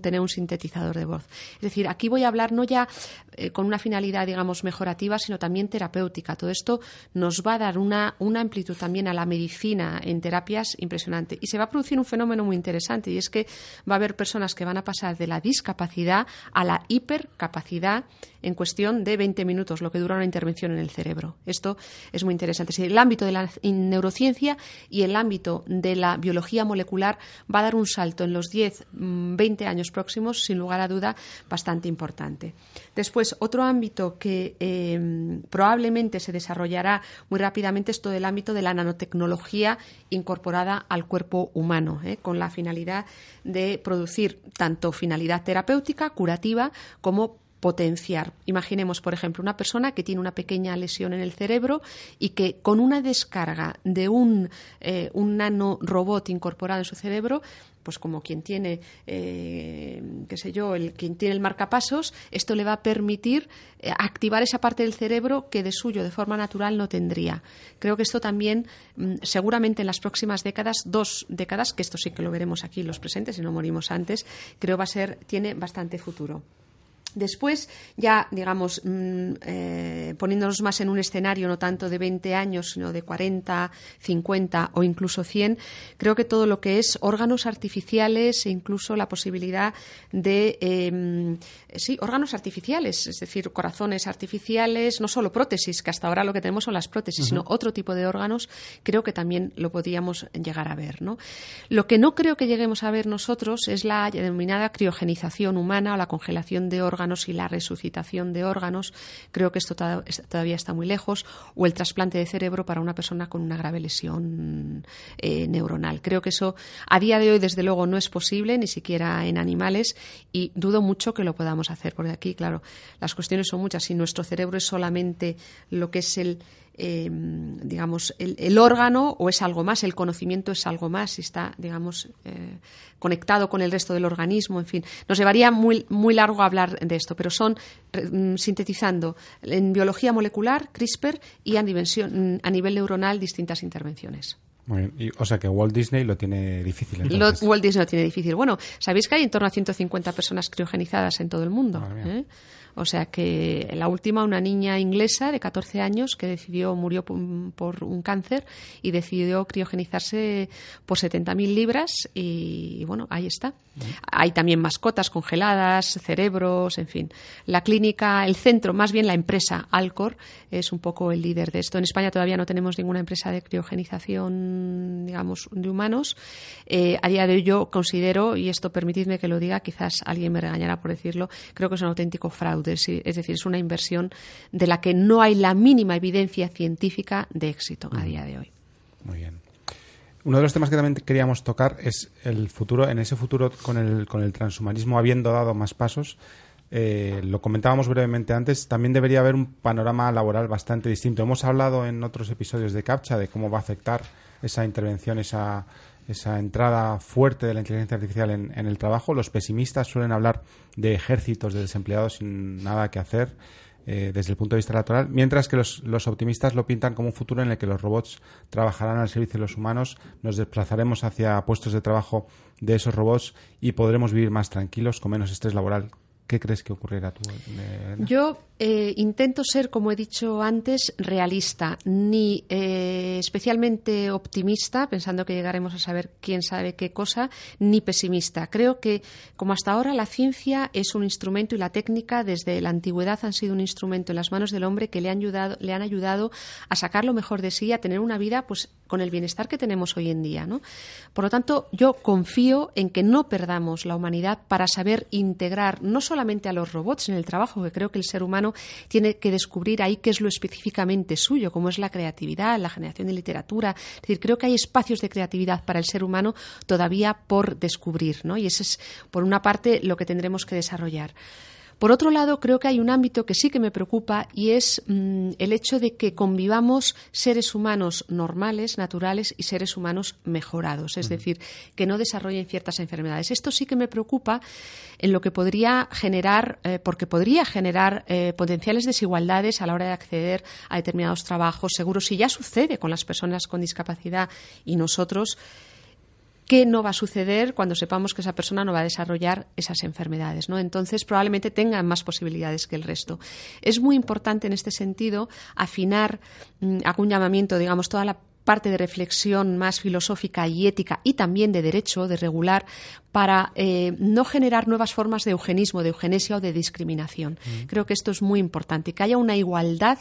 tener un sintetizador de voz. Es decir, aquí voy a hablar no ya eh, con una finalidad, digamos, mejorativa, sino también terapéutica. Todo esto nos va a dar una, una amplitud también a la medicina en terapias impresionante. Y se va a producir un fenómeno muy interesante y es que va a haber personas que van a pasar de la discapacidad a la hipercapacidad en cuestión de 20 minutos, lo que dura una intervención en el cerebro. Esto es muy interesante. Es el ámbito de la neurociencia y el ámbito de la biología molecular va a dar un salto en los 10, mm, 20 años próximos, sin lugar a duda, bastante importante. Después, otro ámbito que eh, probablemente se desarrollará muy rápidamente es todo el ámbito de la nanotecnología incorporada al cuerpo humano, ¿eh? con la finalidad de producir tanto finalidad terapéutica, curativa, como potenciar. Imaginemos, por ejemplo, una persona que tiene una pequeña lesión en el cerebro y que con una descarga de un, eh, un nanorobot incorporado en su cerebro, pues como quien tiene, eh, qué sé yo, el, quien tiene el marcapasos, esto le va a permitir eh, activar esa parte del cerebro que de suyo, de forma natural, no tendría. Creo que esto también, mm, seguramente en las próximas décadas, dos décadas, que esto sí que lo veremos aquí los presentes, si no morimos antes, creo va a ser, tiene bastante futuro. Después, ya, digamos, mm, eh, poniéndonos más en un escenario no tanto de 20 años, sino de 40, 50 o incluso 100, creo que todo lo que es órganos artificiales e incluso la posibilidad de, eh, sí, órganos artificiales, es decir, corazones artificiales, no solo prótesis, que hasta ahora lo que tenemos son las prótesis, sino otro tipo de órganos, creo que también lo podríamos llegar a ver. ¿no? Lo que no creo que lleguemos a ver nosotros es la denominada criogenización humana o la congelación de órganos y la resucitación de órganos. Creo que esto to- es- todavía está muy lejos. O el trasplante de cerebro para una persona con una grave lesión eh, neuronal. Creo que eso a día de hoy, desde luego, no es posible, ni siquiera en animales, y dudo mucho que lo podamos hacer. Porque aquí, claro, las cuestiones son muchas. Si nuestro cerebro es solamente lo que es el eh, digamos, el, el órgano o es algo más, el conocimiento es algo más, está, digamos, eh, conectado con el resto del organismo, en fin. Nos llevaría muy, muy largo hablar de esto, pero son, mm, sintetizando, en biología molecular, CRISPR, y a, a nivel neuronal, distintas intervenciones. Muy bien. Y, o sea que Walt Disney lo tiene difícil. Lo. Walt Disney lo tiene difícil. Bueno, ¿sabéis que hay en torno a 150 personas criogenizadas en todo el mundo? ¿Eh? O sea que la última, una niña inglesa de 14 años que decidió, murió por, un cáncer y decidió criogenizarse por 70.000 libras y, bueno, ahí está. Hay también mascotas congeladas, cerebros, en fin. La clínica, el centro, más bien la empresa Alcor es un poco el líder de esto. En España todavía no tenemos ninguna empresa de criogenización digamos, de humanos. Eh, a día de hoy yo considero, y esto permitidme que lo diga, quizás alguien me regañará por decirlo, creo que es un auténtico fraude. Es decir, es una inversión de la que no hay la mínima evidencia científica de éxito a día de hoy. Muy bien. Uno de los temas que también queríamos tocar es el futuro, en ese futuro con el, con el transhumanismo habiendo dado más pasos, eh, lo comentábamos brevemente antes, también debería haber un panorama laboral bastante distinto. Hemos hablado en otros episodios de CAPTCHA de cómo va a afectar esa intervención, esa, entrada fuerte de la inteligencia artificial en, el trabajo. Los pesimistas suelen hablar de ejércitos de desempleados sin nada que hacer eh, desde el punto de vista laboral, mientras que los, optimistas lo pintan como un futuro en el que los robots trabajarán al servicio de los humanos, nos desplazaremos hacia puestos de trabajo de esos robots y podremos vivir más tranquilos, con menos estrés laboral. ¿Qué crees que ocurrirá tú? Yo eh, intento ser, como he dicho antes, realista, ni eh, especialmente optimista, pensando que llegaremos a saber quién sabe qué cosa, ni pesimista. Creo que, como hasta ahora, la ciencia es un instrumento y la técnica desde la antigüedad han sido un instrumento en las manos del hombre que le han ayudado, le han ayudado a sacar lo mejor de sí, a tener una vida pues, con el bienestar que tenemos hoy en día. ¿no? Por lo tanto, yo confío en que no perdamos la humanidad para saber integrar no solamente a los robots en el trabajo, que creo que el ser humano tiene que descubrir ahí qué es lo específicamente suyo, como es la creatividad, la generación de literatura. Es decir, creo que hay espacios de creatividad para el ser humano todavía por descubrir, ¿no? Y ese es, por una parte, lo que tendremos que desarrollar. Por otro lado, creo que hay un ámbito que sí que me preocupa y es mmm, el hecho de que convivamos seres humanos normales, naturales y seres humanos mejorados, es decir, que no desarrollen ciertas enfermedades. Esto sí que me preocupa en lo que podría generar, eh, porque podría generar eh, potenciales desigualdades a la hora de acceder a determinados trabajos. Seguro si ya sucede con las personas con discapacidad y nosotros qué no va a suceder cuando sepamos que esa persona no va a desarrollar esas enfermedades. ¿no? Entonces, probablemente tengan más posibilidades que el resto. Es muy importante en este sentido afinar, hago un llamamiento, digamos, toda la parte de reflexión más filosófica y ética y también de derecho, de regular, para eh, no generar nuevas formas de eugenismo, de eugenesia o de discriminación. Mm. Creo que esto es muy importante, que haya una igualdad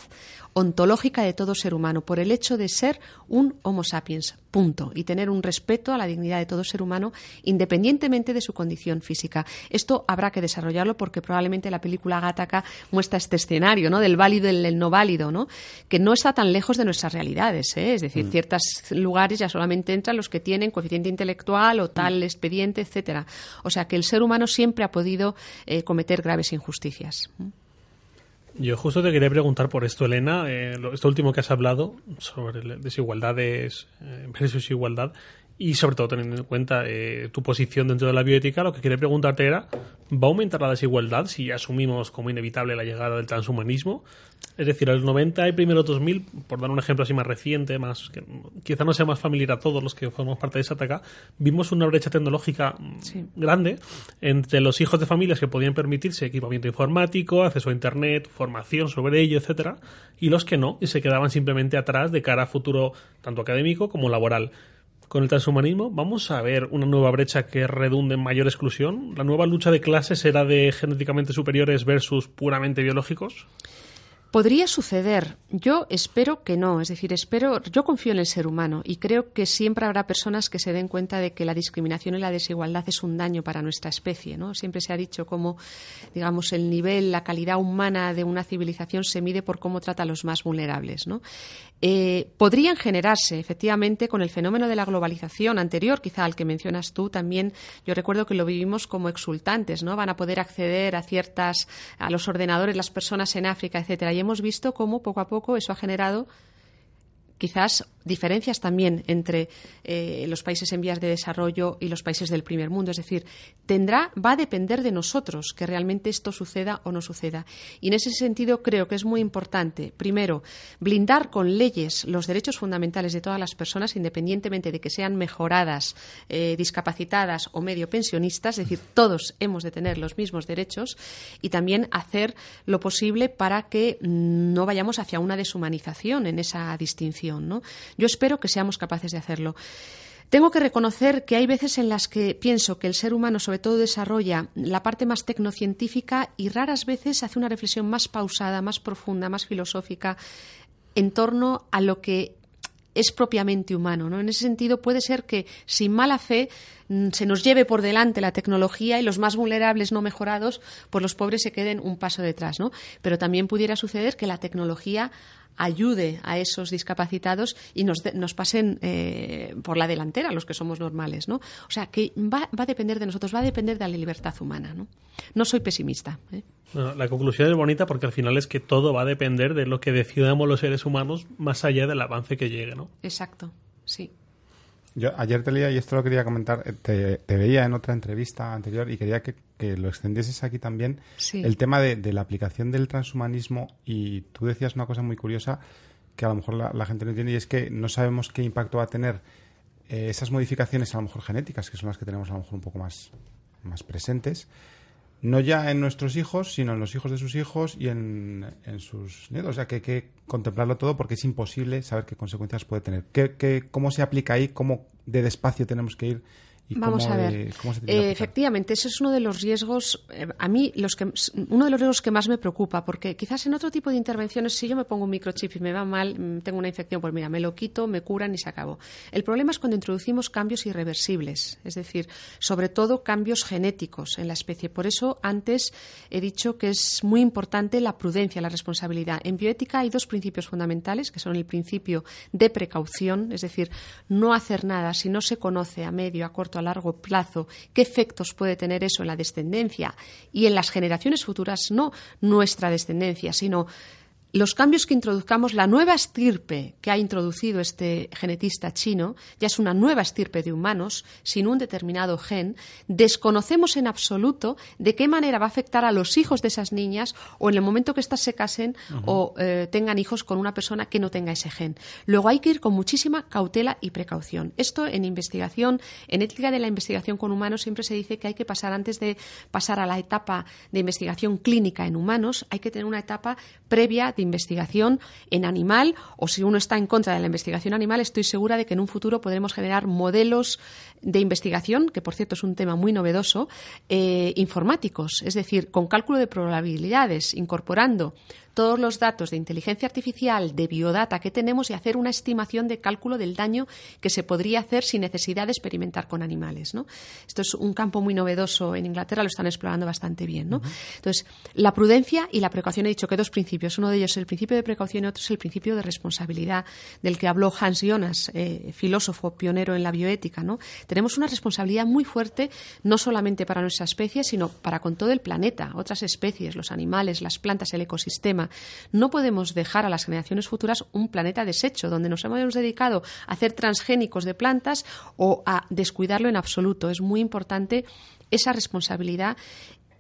ontológica de todo ser humano por el hecho de ser un Homo sapiens, punto, y tener un respeto a la dignidad de todo ser humano independientemente de su condición física. Esto habrá que desarrollarlo porque probablemente la película Gattaca muestra este escenario ¿no? del válido y del no válido, ¿no? que no está tan lejos de nuestras realidades. ¿eh? Es decir, mm. ciertos lugares ya solamente entran los que tienen coeficiente intelectual o tal mm. expediente, etcétera. O sea que el ser humano siempre ha podido eh, cometer graves injusticias. Yo justo te quería preguntar por esto, Elena, eh, esto último que has hablado sobre desigualdades eh, versus igualdad y sobre todo teniendo en cuenta eh, tu posición dentro de la bioética, lo que quería preguntarte era, ¿va a aumentar la desigualdad si asumimos como inevitable la llegada del transhumanismo? Es decir, a los 90 y primero 2000, por dar un ejemplo así más reciente, más que quizá no sea más familiar a todos los que formamos parte de Sataka, vimos una brecha tecnológica sí. grande entre los hijos de familias que podían permitirse equipamiento informático, acceso a Internet, formación sobre ello, etcétera, y los que no, y se quedaban simplemente atrás de cara a futuro tanto académico como laboral con el transhumanismo, ¿vamos a ver una nueva brecha que redunde en mayor exclusión? ¿La nueva lucha de clases será de genéticamente superiores versus puramente biológicos? Podría suceder. Yo espero que no. Es decir, espero, yo confío en el ser humano y creo que siempre habrá personas que se den cuenta de que la discriminación y la desigualdad es un daño para nuestra especie. ¿no? Siempre se ha dicho cómo, digamos, el nivel, la calidad humana de una civilización se mide por cómo trata a los más vulnerables. ¿no? Eh, podrían generarse, efectivamente, con el fenómeno de la globalización anterior, quizá al que mencionas tú, también yo recuerdo que lo vivimos como exultantes, ¿no? Van a poder acceder a ciertas, a los ordenadores, las personas en África, etcétera. Hemos visto cómo poco a poco eso ha generado quizás diferencias también entre eh, los países en vías de desarrollo y los países del primer mundo. Es decir, tendrá, va a depender de nosotros que realmente esto suceda o no suceda. Y en ese sentido creo que es muy importante, primero, blindar con leyes los derechos fundamentales de todas las personas, independientemente de que sean mejoradas, eh, discapacitadas o medio pensionistas. Es decir, todos hemos de tener los mismos derechos y también hacer lo posible para que mm, no vayamos hacia una deshumanización en esa distinción. ¿no? Yo espero que seamos capaces de hacerlo. Tengo que reconocer que hay veces en las que pienso que el ser humano sobre todo desarrolla la parte más tecnocientífica y raras veces hace una reflexión más pausada, más profunda, más filosófica en torno a lo que es propiamente humano. ¿no? En ese sentido, puede ser que sin mala fe mm, se nos lleve por delante la tecnología y los más vulnerables no mejorados, pues los pobres se queden un paso detrás. ¿no? Pero también pudiera suceder que la tecnología ayude a esos discapacitados y nos, nos pasen eh, por la delantera los que somos normales, ¿no? O sea, que va, va, a depender de nosotros, va a depender de la libertad humana, ¿no? No soy pesimista. ¿eh? Bueno, la conclusión es bonita porque al final es que todo va a depender de lo que decidamos los seres humanos más allá del avance que llegue, ¿no? Exacto, sí. Yo ayer te leía, y esto lo quería comentar, eh, te, te veía en otra entrevista anterior y quería que, que lo extendieses aquí también, Sí. el tema de, de la aplicación del transhumanismo y tú decías una cosa muy curiosa que a lo mejor la, la gente no entiende y es que no sabemos qué impacto va a tener eh, esas modificaciones a lo mejor genéticas, que son las que tenemos a lo mejor un poco más, más presentes, no ya en nuestros hijos, sino en los hijos de sus hijos y en, en sus nietos. O sea, que hay que contemplarlo todo porque es imposible saber qué consecuencias puede tener. ¿Qué, qué, ¿Cómo se aplica ahí? ¿Cómo de despacio tenemos que ir? ¿Y Vamos cómo a ver. cómo se Eh, efectivamente, ese es uno de los riesgos, eh, a mí, los que, uno de los riesgos que más me preocupa, porque quizás en otro tipo de intervenciones, si yo me pongo un microchip y me va mal, mm, tengo una infección, pues mira, me lo quito, me curan y se acabó. El problema es cuando introducimos cambios irreversibles, es decir, sobre todo cambios genéticos en la especie. Por eso, antes he dicho que es muy importante la prudencia, la responsabilidad. En bioética hay dos principios fundamentales, que son el principio de precaución, es decir, no hacer nada si no se conoce a medio, a corto, a largo plazo qué efectos puede tener eso en la descendencia y en las generaciones futuras, no nuestra descendencia, sino los cambios que introduzcamos, la nueva estirpe que ha introducido este genetista chino, ya es una nueva estirpe de humanos sin un determinado gen, desconocemos en absoluto de qué manera va a afectar a los hijos de esas niñas o en el momento que éstas se casen o eh, tengan hijos con una persona que no tenga ese gen. Luego hay que ir con muchísima cautela y precaución. Esto en investigación, en ética de la investigación con humanos, siempre se dice que hay que pasar antes de pasar a la etapa de investigación clínica en humanos, hay que tener una etapa previa de investigación en animal o si uno está en contra de la investigación animal, estoy segura de que en un futuro podremos generar modelos de investigación, que por cierto es un tema muy novedoso, eh, informáticos, es decir, con cálculo de probabilidades, incorporando todos los datos de inteligencia artificial, de biodata que tenemos y hacer una estimación de cálculo del daño que se podría hacer sin necesidad de experimentar con animales. ¿no? Esto es un campo muy novedoso. En Inglaterra lo están explorando bastante bien. ¿no? Entonces, la prudencia y la precaución, he dicho que dos principios. Uno de ellos es el principio de precaución y otro es el principio de responsabilidad, del que habló Hans Jonas, eh, filósofo pionero en la bioética. ¿no? Tenemos una responsabilidad muy fuerte, no solamente para nuestra especie, sino para con todo el planeta, otras especies, los animales, las plantas, el ecosistema. No podemos dejar a las generaciones futuras un planeta deshecho, donde nos hemos dedicado a hacer transgénicos de plantas o a descuidarlo en absoluto. Es muy importante esa responsabilidad,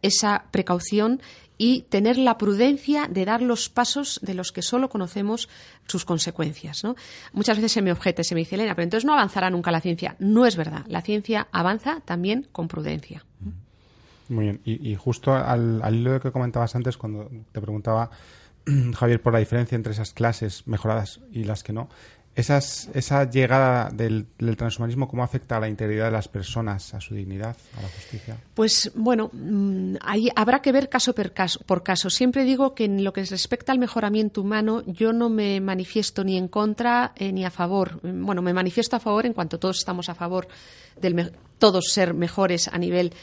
esa precaución y tener la prudencia de dar los pasos de los que solo conocemos sus consecuencias. ¿no? Muchas veces se me objeta se me dice, Elena, pero entonces no avanzará nunca la ciencia. No es verdad. La ciencia avanza también con prudencia. Muy bien. Y, justo al, al hilo que comentabas antes, cuando te preguntaba, [CLEARS THROAT] Javier, por la diferencia entre esas clases mejoradas y las que no, esas, esa llegada del, transhumanismo, ¿cómo afecta a la integridad de las personas, a su dignidad, a la justicia? Pues bueno, mm, ahí habrá que ver caso por caso, por caso. Siempre digo que en lo que respecta al mejoramiento humano, yo no me manifiesto ni en contra eh, ni a favor. Bueno, me manifiesto a favor en cuanto todos estamos a favor del todos ser mejores a nivel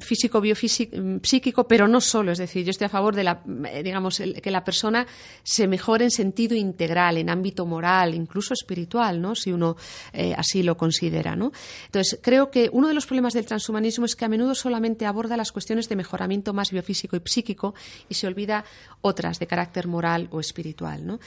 físico, biofísico, psíquico, pero no solo. Es decir, yo estoy a favor de la, eh, digamos, el- que la persona se mejore en sentido integral, en ámbito moral, incluso espiritual, ¿no? Si uno eh, así lo considera, ¿no? Entonces, creo que uno de los problemas del transhumanismo es que a menudo solamente aborda las cuestiones de mejoramiento más biofísico y psíquico y se olvida otras de carácter moral o espiritual, ¿no?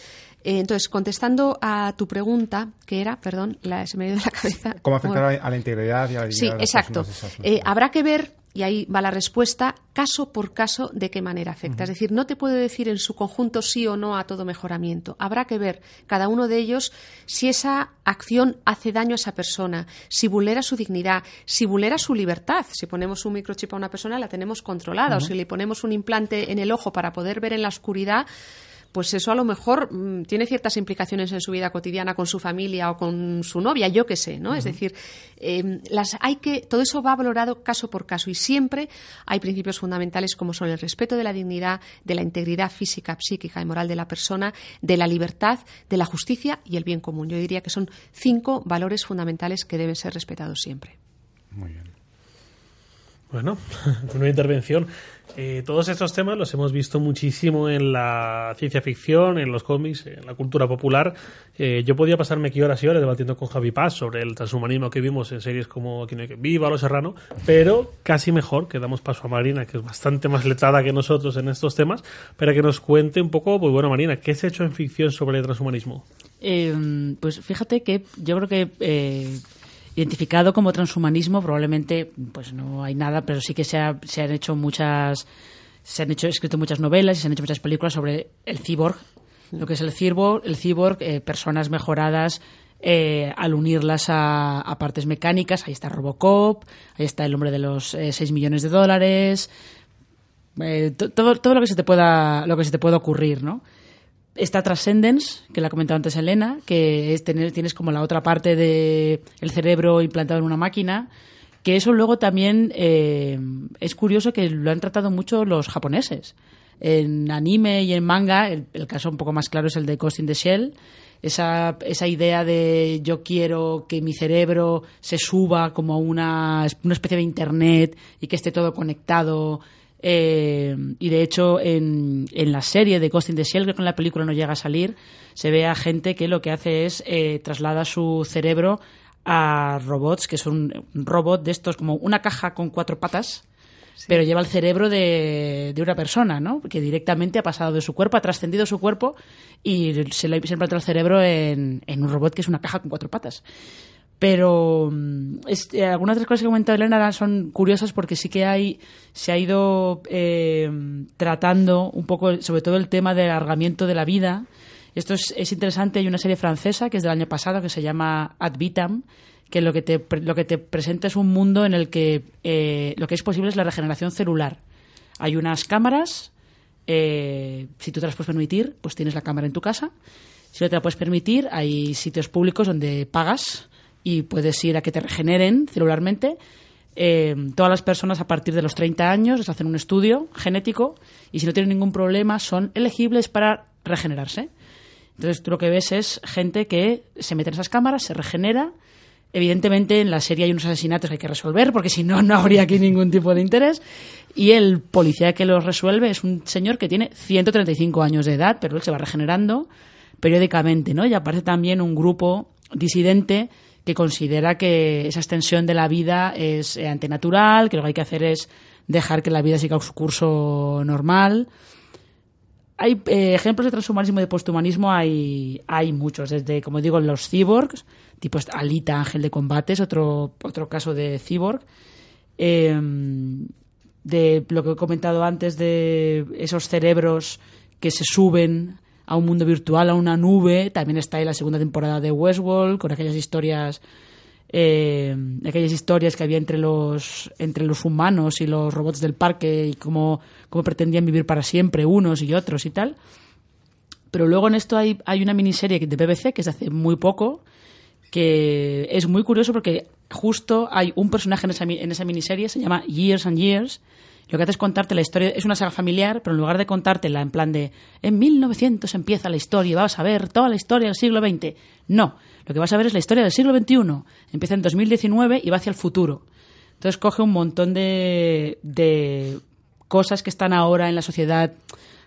Eh, entonces, contestando a tu pregunta, que era, perdón, la, se me ido de la cabeza. ¿Cómo afectar a la, a la integridad y a la dignidad Sí, de las exacto. personas Eh, habrá que ver, y ahí va la respuesta, caso por caso de qué manera afecta. Es decir, no te puedo decir en su conjunto sí o no a todo mejoramiento. Habrá que ver cada uno de ellos si esa acción hace daño a esa persona, si vulnera su dignidad, si vulnera su libertad. Si ponemos un microchip a una persona, la tenemos controlada. O si le ponemos un implante en el ojo para poder ver en la oscuridad, pues eso a lo mejor mm, tiene ciertas implicaciones en su vida cotidiana con su familia o con su novia, yo qué sé, ¿no? Es decir, em, las hay que todo eso va valorado caso por caso y siempre hay principios fundamentales como son el respeto de la dignidad, de la integridad física, psíquica y moral de la persona, de la libertad, de la justicia y el bien común. Yo diría que son cinco valores fundamentales que deben ser respetados siempre. Muy bien. Bueno, [LAUGHS] una intervención. Eh, todos estos temas los hemos visto muchísimo en la ciencia ficción, en los cómics, en la cultura popular. Eh, yo podía pasarme aquí horas y horas debatiendo con Javi Paz sobre el transhumanismo que vimos en series como Aquí no hay que viva, Los Serrano, pero casi mejor que damos paso a Marina, que es bastante más letrada que nosotros en estos temas, para que nos cuente un poco, pues bueno, Marina, ¿qué se ha hecho en ficción sobre el transhumanismo? Eh, pues fíjate que yo creo que eh, identificado como transhumanismo probablemente pues no hay nada, pero sí que se, ha- se han hecho muchas se han hecho escrito muchas novelas y se han hecho muchas películas sobre el cyborg, lo que es el cyborg, el cyborg, eh, personas mejoradas eh, al unirlas a, a partes mecánicas. Ahí está Robocop, ahí está el hombre de los 6 millones de dólares, eh, to- todo, todo lo que se te pueda lo que se te pueda ocurrir, ¿no? Está Transcendence, que la comentado antes Elena, que es tener, tienes como la otra parte de el cerebro implantado en una máquina, que eso luego también eh, es curioso que lo han tratado mucho los japoneses. En anime y en manga, el, caso un poco más claro es el de Ghost in the Shell. Esa, esa idea de yo quiero que mi cerebro se suba como una, una especie de internet y que esté todo conectado eh, y de hecho, en, en la serie de Ghost in the Shell, que en la película no llega a salir, se ve a gente que lo que hace es eh, traslada su cerebro a robots, que son un robot de estos, como una caja con cuatro patas, pero lleva el cerebro de, de una persona, ¿no? Que directamente ha pasado de su cuerpo, ha trascendido su cuerpo y se le implanta el cerebro en, en un robot que es una caja con cuatro patas. Pero es- eh, algunas de las cosas que ha comentado Elena son curiosas porque sí que hay se ha ido eh, tratando un poco, sobre todo el tema del alargamiento de la vida. Esto es, es interesante. Hay una serie francesa que es del año pasado que se llama Ad Vitam, que lo que te, lo que te presenta es un mundo en el que eh, lo que es posible es la regeneración celular. Hay unas cámaras, eh, si tú te las puedes permitir, pues tienes la cámara en tu casa. Si no te la puedes permitir, hay sitios públicos donde pagas y puedes ir a que te regeneren celularmente. Eh, todas las personas a partir de los 30 años les hacen un estudio genético y si no tienen ningún problema son elegibles para regenerarse. Entonces tú lo que ves es gente que se mete en esas cámaras, se regenera. Evidentemente en la serie hay unos asesinatos que hay que resolver porque si no, no habría aquí ningún tipo de interés. Y el policía que los resuelve es un señor que tiene 135 años de edad, pero él se va regenerando periódicamente, ¿no? Y aparece también un grupo disidente que considera que esa extensión de la vida es eh, antinatural, que lo que hay que hacer es dejar que la vida siga su curso normal. Hay eh, ejemplos de transhumanismo y de posthumanismo, hay, hay muchos, desde, como digo, los cyborgs, tipo esta Alita, ángel de combate, es otro, otro caso de cyborg. Eh, de lo que he comentado antes de esos cerebros que se suben a un mundo virtual, a una nube. También está ahí la segunda temporada de Westworld, con aquellas historias eh, aquellas historias que había entre los entre los humanos y los robots del parque y cómo, cómo pretendían vivir para siempre unos y otros y tal. Pero luego en esto hay, hay una miniserie de BBC que es de hace muy poco, que es muy curioso porque justo hay un personaje en esa, en esa miniserie, se llama Years and Years. Lo que hace es contarte la historia, es una saga familiar, pero en lugar de contártela en plan de en 1900 empieza la historia y vas a ver toda la historia del siglo XX. No, lo que vas a ver es la historia del siglo XXI. Empieza en 2019 y va hacia el futuro. Entonces coge un montón de, de cosas que están ahora en la sociedad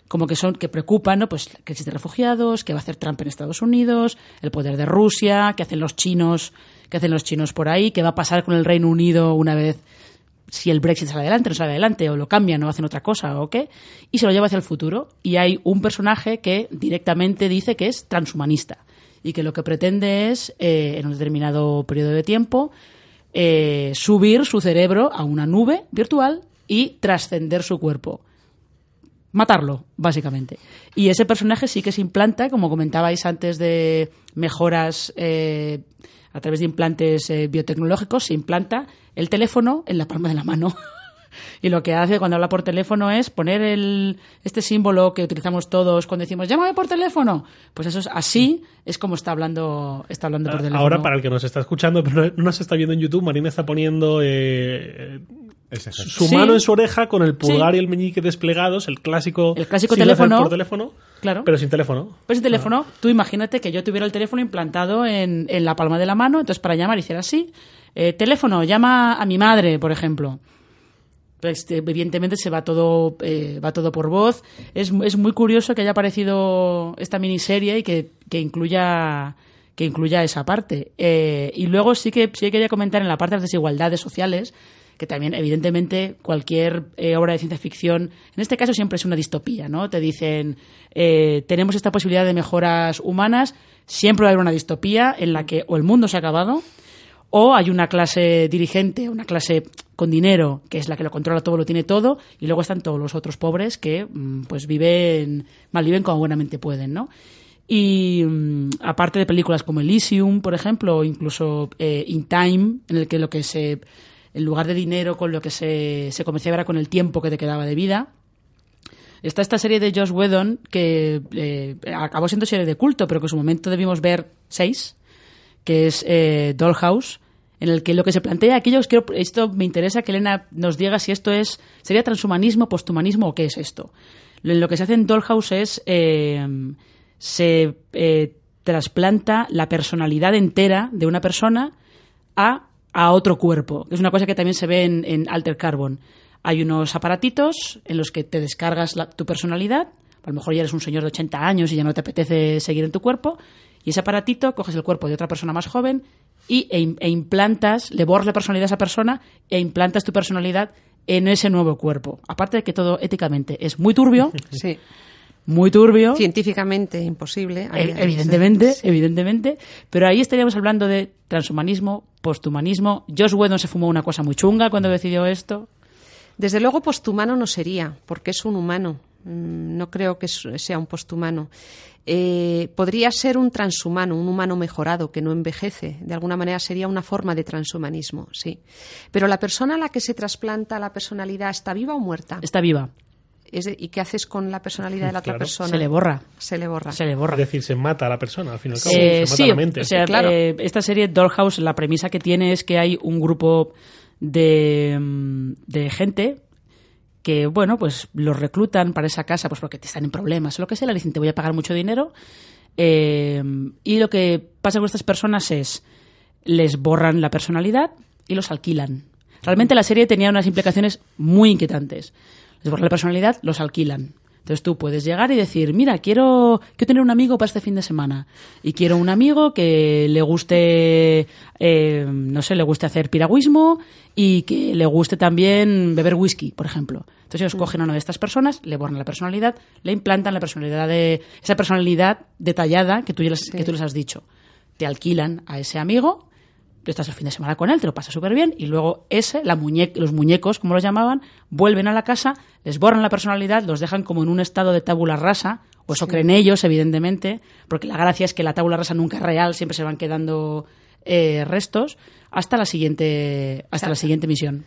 como que son que preocupan, ¿no? Pues crisis de refugiados, qué va a hacer Trump en Estados Unidos, el poder de Rusia, qué hacen los chinos, qué hacen los chinos por ahí, qué va a pasar con el Reino Unido una vez si el Brexit sale adelante, no sale adelante, o lo cambian o hacen otra cosa, o qué, y se lo lleva hacia el futuro. Y hay un personaje que directamente dice que es transhumanista y que lo que pretende es, eh, en un determinado periodo de tiempo, eh, subir su cerebro a una nube virtual y trascender su cuerpo. Matarlo, básicamente. Y ese personaje sí que se implanta, como comentabais antes de mejoras eh, a través de implantes eh, biotecnológicos, se implanta el teléfono en la palma de la mano. [LAUGHS] Y lo que hace cuando habla por teléfono es poner el, este símbolo que utilizamos todos cuando decimos llámame por teléfono. Pues eso es así, es como está hablando, está hablando por teléfono. Ahora, para el que nos está escuchando, pero no nos está viendo en YouTube, Marina está poniendo eh. Su Sí. mano en su oreja con el pulgar Sí. y el meñique desplegados, el clásico, El clásico teléfono. por teléfono, Claro. pero sin teléfono. Pues el teléfono, tú imagínate que yo tuviera el teléfono implantado en, en la palma de la mano, entonces para llamar hiciera así. eh, teléfono, llama a mi madre, por ejemplo. Pues, eh, evidentemente se va todo, eh, va todo por voz. Es, es muy curioso que haya aparecido esta miniserie y que, que incluya que incluya esa parte. Eh, y luego sí que sí que quería comentar en la parte de las desigualdades sociales, que también, evidentemente, cualquier eh, obra de ciencia ficción, en este caso siempre es una distopía, ¿no? Te dicen, eh, tenemos esta posibilidad de mejoras humanas, siempre va a haber una distopía en la que o el mundo se ha acabado, o hay una clase dirigente, una clase con dinero, que es la que lo controla todo, lo tiene todo, y luego están todos los otros pobres que mm, pues viven, malviven como buenamente pueden, ¿no? Y mm, aparte de películas como Elysium, por ejemplo, o incluso eh, In Time, en el que lo que se, en lugar de dinero, con lo que se, se comerciaba era con el tiempo que te quedaba de vida. Está esta serie de Josh Whedon que eh, acabó siendo serie de culto, pero que en su momento debimos ver seis, que es eh, Dollhouse, en el que lo que se plantea aquí, yo esto me interesa que Elena nos diga si esto es sería transhumanismo, posthumanismo o qué es esto. Lo, lo que se hace en Dollhouse es eh, se trasplanta la personalidad entera de una persona a, a otro cuerpo. Es una cosa que también se ve en, en Alter Carbon. Hay unos aparatitos en los que te descargas la- tu personalidad. A lo mejor ya eres un señor de 80 años y ya no te apetece seguir en tu cuerpo. Y ese aparatito coges el cuerpo de otra persona más joven y, e, e implantas, le borras la personalidad a esa persona e implantas tu personalidad en ese nuevo cuerpo. Aparte de que todo éticamente es muy turbio, Sí. Muy turbio. Científicamente imposible. Evidentemente, Sí. evidentemente. Pero ahí estaríamos hablando de transhumanismo, posthumanismo. Josh Whedon se fumó una cosa muy chunga cuando decidió esto. Desde luego posthumano no sería, porque es un humano. Mm, No creo que sea un posthumano. Eh, podría ser un transhumano, un humano mejorado que no envejece. De alguna manera sería una forma de transhumanismo, sí. Pero la persona a la que se trasplanta la personalidad está viva o muerta. Está viva. Es de- ¿Y qué haces con la personalidad de la otra persona? Se le borra. Se le borra. Se le borra. Es decir, se mata a la persona, al fin y al cabo. Eh, se mata sí, la mente. o sea, Claro. eh, esta serie Dollhouse, la premisa que tiene es que hay un grupo de, mm, de gente que, bueno, pues los reclutan para esa casa pues porque te están en problemas o lo que sea, le dicen te voy a pagar mucho dinero eh, y lo que pasa con estas personas es les borran la personalidad y los alquilan. Realmente la serie tenía unas implicaciones muy inquietantes. Les borran la personalidad, los alquilan. Entonces tú puedes llegar y decir, mira, quiero, quiero tener un amigo para este fin de semana. Y quiero un amigo que le guste, eh, no sé, le guste hacer piragüismo y que le guste también beber whisky, por ejemplo. Entonces ellos cogen a una de estas personas, le borran la personalidad, le implantan la personalidad de, esa personalidad detallada que tú, ya les, que tú les has dicho. Te alquilan a ese amigo, estás el fin de semana con él, te lo pasas súper bien, y luego ese, la muñe los muñecos, como los llamaban, vuelven a la casa, les borran la personalidad, los dejan como en un estado de tabula rasa, o eso creen ellos, evidentemente, porque la gracia es que la tabula rasa nunca es real, siempre se van quedando eh, restos, hasta la siguiente, hasta la siguiente misión.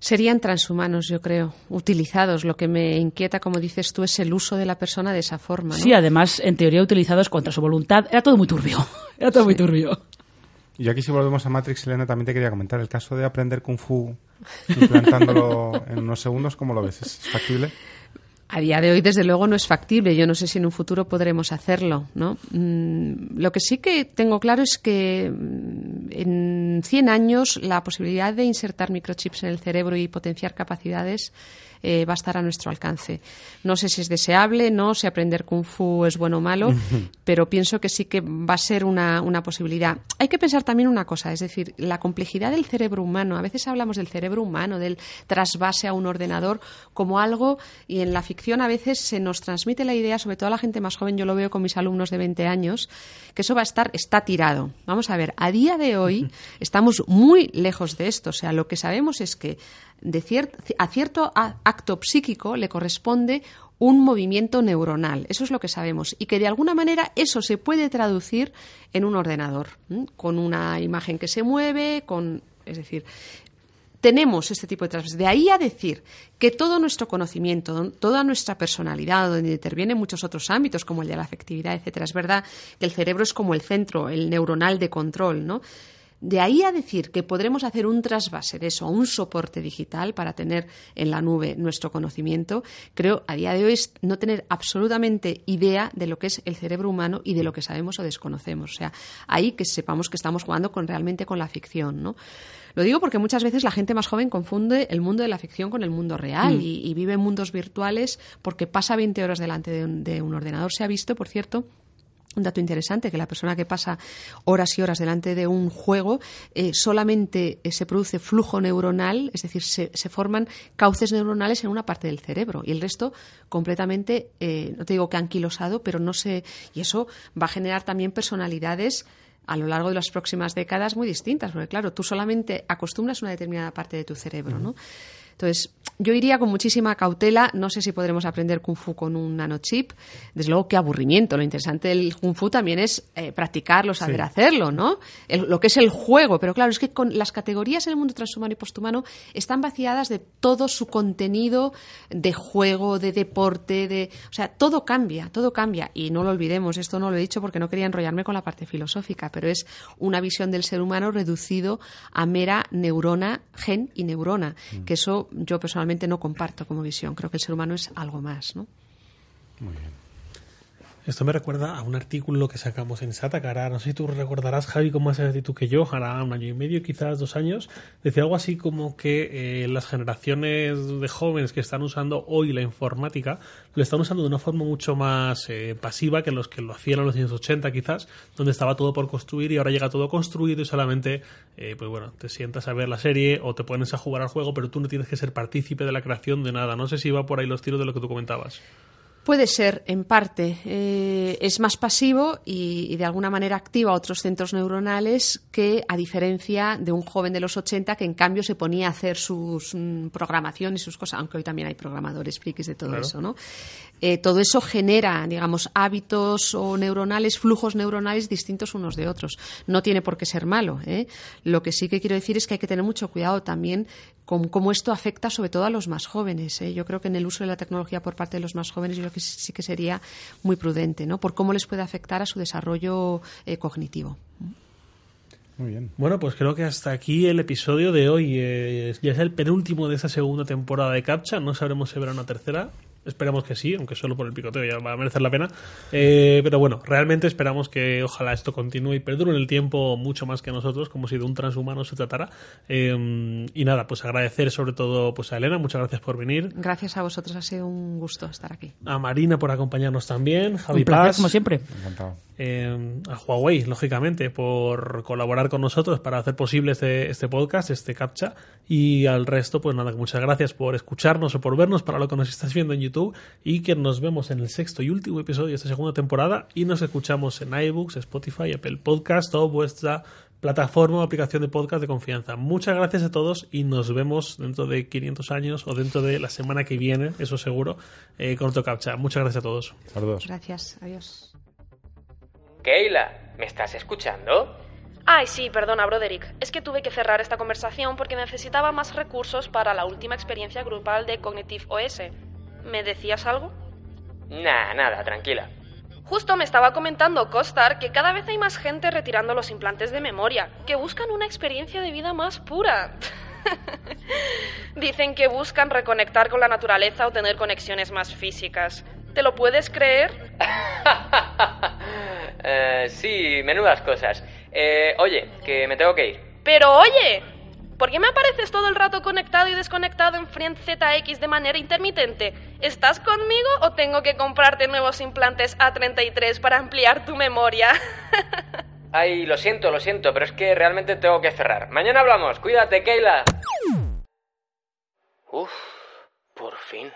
Serían transhumanos, yo creo, utilizados. Lo que me inquieta, como dices tú, es el uso de la persona de esa forma. ¿no? Sí, además, en teoría utilizados contra su voluntad, era todo muy turbio, [LAUGHS] era todo muy turbio. Y aquí si volvemos a Matrix, Elena, también te quería comentar. El caso de aprender Kung Fu implantándolo [LAUGHS] en unos segundos, ¿cómo lo ves? ¿Es factible? A día de hoy, desde luego, no es factible. Yo no sé si en un futuro podremos hacerlo, ¿no? Mm, lo que sí que tengo claro es que mm, en 100 años la posibilidad de insertar microchips en el cerebro y potenciar capacidades eh, va a estar a nuestro alcance. No sé si es deseable, no si aprender kung fu es bueno o malo, pero pienso que sí que va a ser una, una posibilidad. Hay que pensar también una cosa, es decir, la complejidad del cerebro humano. A veces hablamos del cerebro humano, del trasvase a un ordenador, como algo, y en la ficción a veces se nos transmite la idea, sobre todo a la gente más joven, yo lo veo con mis alumnos de 20 años, que eso va a estar, está tirado. Vamos a ver, a día de hoy estamos muy lejos de esto. O sea, lo que sabemos es que de a cierto acto psíquico le corresponde un movimiento neuronal. Eso es lo que sabemos. Y que de alguna manera eso se puede traducir en un ordenador, con una imagen que se mueve, con. Es decir. tenemos este tipo de transferencias. De ahí a decir que todo nuestro conocimiento, toda nuestra personalidad, donde intervienen muchos otros ámbitos, como el de la afectividad, etcétera, es verdad que el cerebro es como el centro, el neuronal de control, ¿no? De ahí a decir que podremos hacer un trasvase de eso un soporte digital para tener en la nube nuestro conocimiento, creo a día de hoy es no tener absolutamente idea de lo que es el cerebro humano y de lo que sabemos o desconocemos. O sea, ahí que sepamos que estamos jugando con realmente con la ficción, ¿no? Lo digo porque muchas veces la gente más joven confunde el mundo de la ficción con el mundo real y, vive en mundos virtuales porque pasa 20 horas delante de un ordenador. Se ha visto, por cierto, un dato interesante, que la persona que pasa horas y horas delante de un juego eh, solamente eh, se produce flujo neuronal, es decir, se, forman cauces neuronales en una parte del cerebro y el resto completamente, eh, no te digo que anquilosado, pero no sé, y eso va a generar también personalidades a lo largo de las próximas décadas muy distintas, porque claro, tú solamente acostumbras una determinada parte de tu cerebro, ¿no? Entonces, yo iría con muchísima cautela. No sé si podremos aprender Kung Fu con un nanochip. Desde luego, qué aburrimiento. Lo interesante del Kung Fu también es eh, practicarlo, saber hacerlo, ¿no? lo que es el juego. Pero claro, es que con las categorías en el mundo transhumano y posthumano están vaciadas de todo su contenido de juego, de deporte, de. O sea, todo cambia, todo cambia. Y no lo olvidemos, esto no lo he dicho porque no quería enrollarme con la parte filosófica, pero es una visión del ser humano reducido a mera neurona, gen y neurona. Mm. Que eso yo personalmente no comparto como visión. Creo que el ser humano es algo más, ¿no? Muy bien. Esto me recuerda a un artículo que sacamos en Satacara. No sé si tú recordarás, Javi, con más tú que yo, hará un año y medio, quizás dos años. Decía algo así como que eh, las generaciones de jóvenes que están usando hoy la informática lo están usando de una forma mucho más eh, pasiva que los que lo hacían en los años 80, quizás, donde estaba todo por construir y ahora llega todo construido y solamente, eh, pues bueno, te sientas a ver la serie o te pones a jugar al juego, pero tú no tienes que ser partícipe de la creación de nada. No sé si va por ahí los tiros de lo que tú comentabas. Puede ser, en parte. Eh, es más pasivo y, de alguna manera activa otros centros neuronales que, a diferencia de un joven de los 80 que, en cambio, se ponía a hacer sus mm, programaciones y sus cosas, aunque hoy también hay programadores frikis de todo eso, ¿no? Eh, todo eso genera, digamos, hábitos o neuronales, flujos neuronales distintos unos de otros. No tiene por qué ser malo. ¿eh? Lo que sí que quiero decir es que hay que tener mucho cuidado también con cómo esto afecta sobre todo a los más jóvenes. ¿eh? Yo creo que en el uso de la tecnología por parte de los más jóvenes yo creo que sí que sería muy prudente, ¿no? Por cómo les puede afectar a su desarrollo eh, cognitivo. Muy bien. Bueno, pues creo que hasta aquí el episodio de hoy. Eh, ya es el penúltimo de esta segunda temporada de Captcha. No sabremos si habrá una tercera. Esperamos que sí, aunque solo por el picoteo ya va a merecer la pena. Eh, pero bueno, realmente esperamos que ojalá esto continúe y perdure en el tiempo mucho más que nosotros, como si de un transhumano se tratara. Eh, y nada, pues agradecer sobre todo pues a Elena, muchas gracias por venir. Gracias a vosotros, ha sido un gusto estar aquí. A Marina por acompañarnos también. Javi un placer, como siempre. Encantado. Eh, a Huawei, lógicamente, por colaborar con nosotros para hacer posible este, este podcast, este captcha. Y al resto, pues nada, muchas gracias por escucharnos o por vernos para lo que nos estás viendo en YouTube. Y que nos vemos en el sexto y último episodio de esta segunda temporada. Y nos escuchamos en iBooks, Spotify, Apple Podcast o vuestra plataforma o aplicación de podcast de confianza. Muchas gracias a todos y nos vemos dentro de 500 años o dentro de la semana que viene, eso seguro, eh, con otro captcha. Muchas gracias a todos. Saludos. Gracias, adiós. Keila, ¿me estás escuchando? Ay, sí, perdona, Broderick. Es que tuve que cerrar esta conversación porque necesitaba más recursos para la última experiencia grupal de Cognitive OS. ¿Me decías algo? Nah, nada, tranquila. Justo me estaba comentando Costar que cada vez hay más gente retirando los implantes de memoria, que buscan una experiencia de vida más pura. [LAUGHS] Dicen que buscan reconectar con la naturaleza o tener conexiones más físicas. ¿Te lo puedes creer? [LAUGHS] Eh, sí, menudas cosas. Eh, oye, que me tengo que ir. Pero oye, ¿por qué me apareces todo el rato conectado y desconectado en Friend ZX de manera intermitente? ¿Estás conmigo o tengo que comprarte nuevos implantes A33 para ampliar tu memoria? [LAUGHS] Ay, lo siento, lo siento, pero es que realmente tengo que cerrar. Mañana hablamos. Cuídate, Keila. Uf, por fin.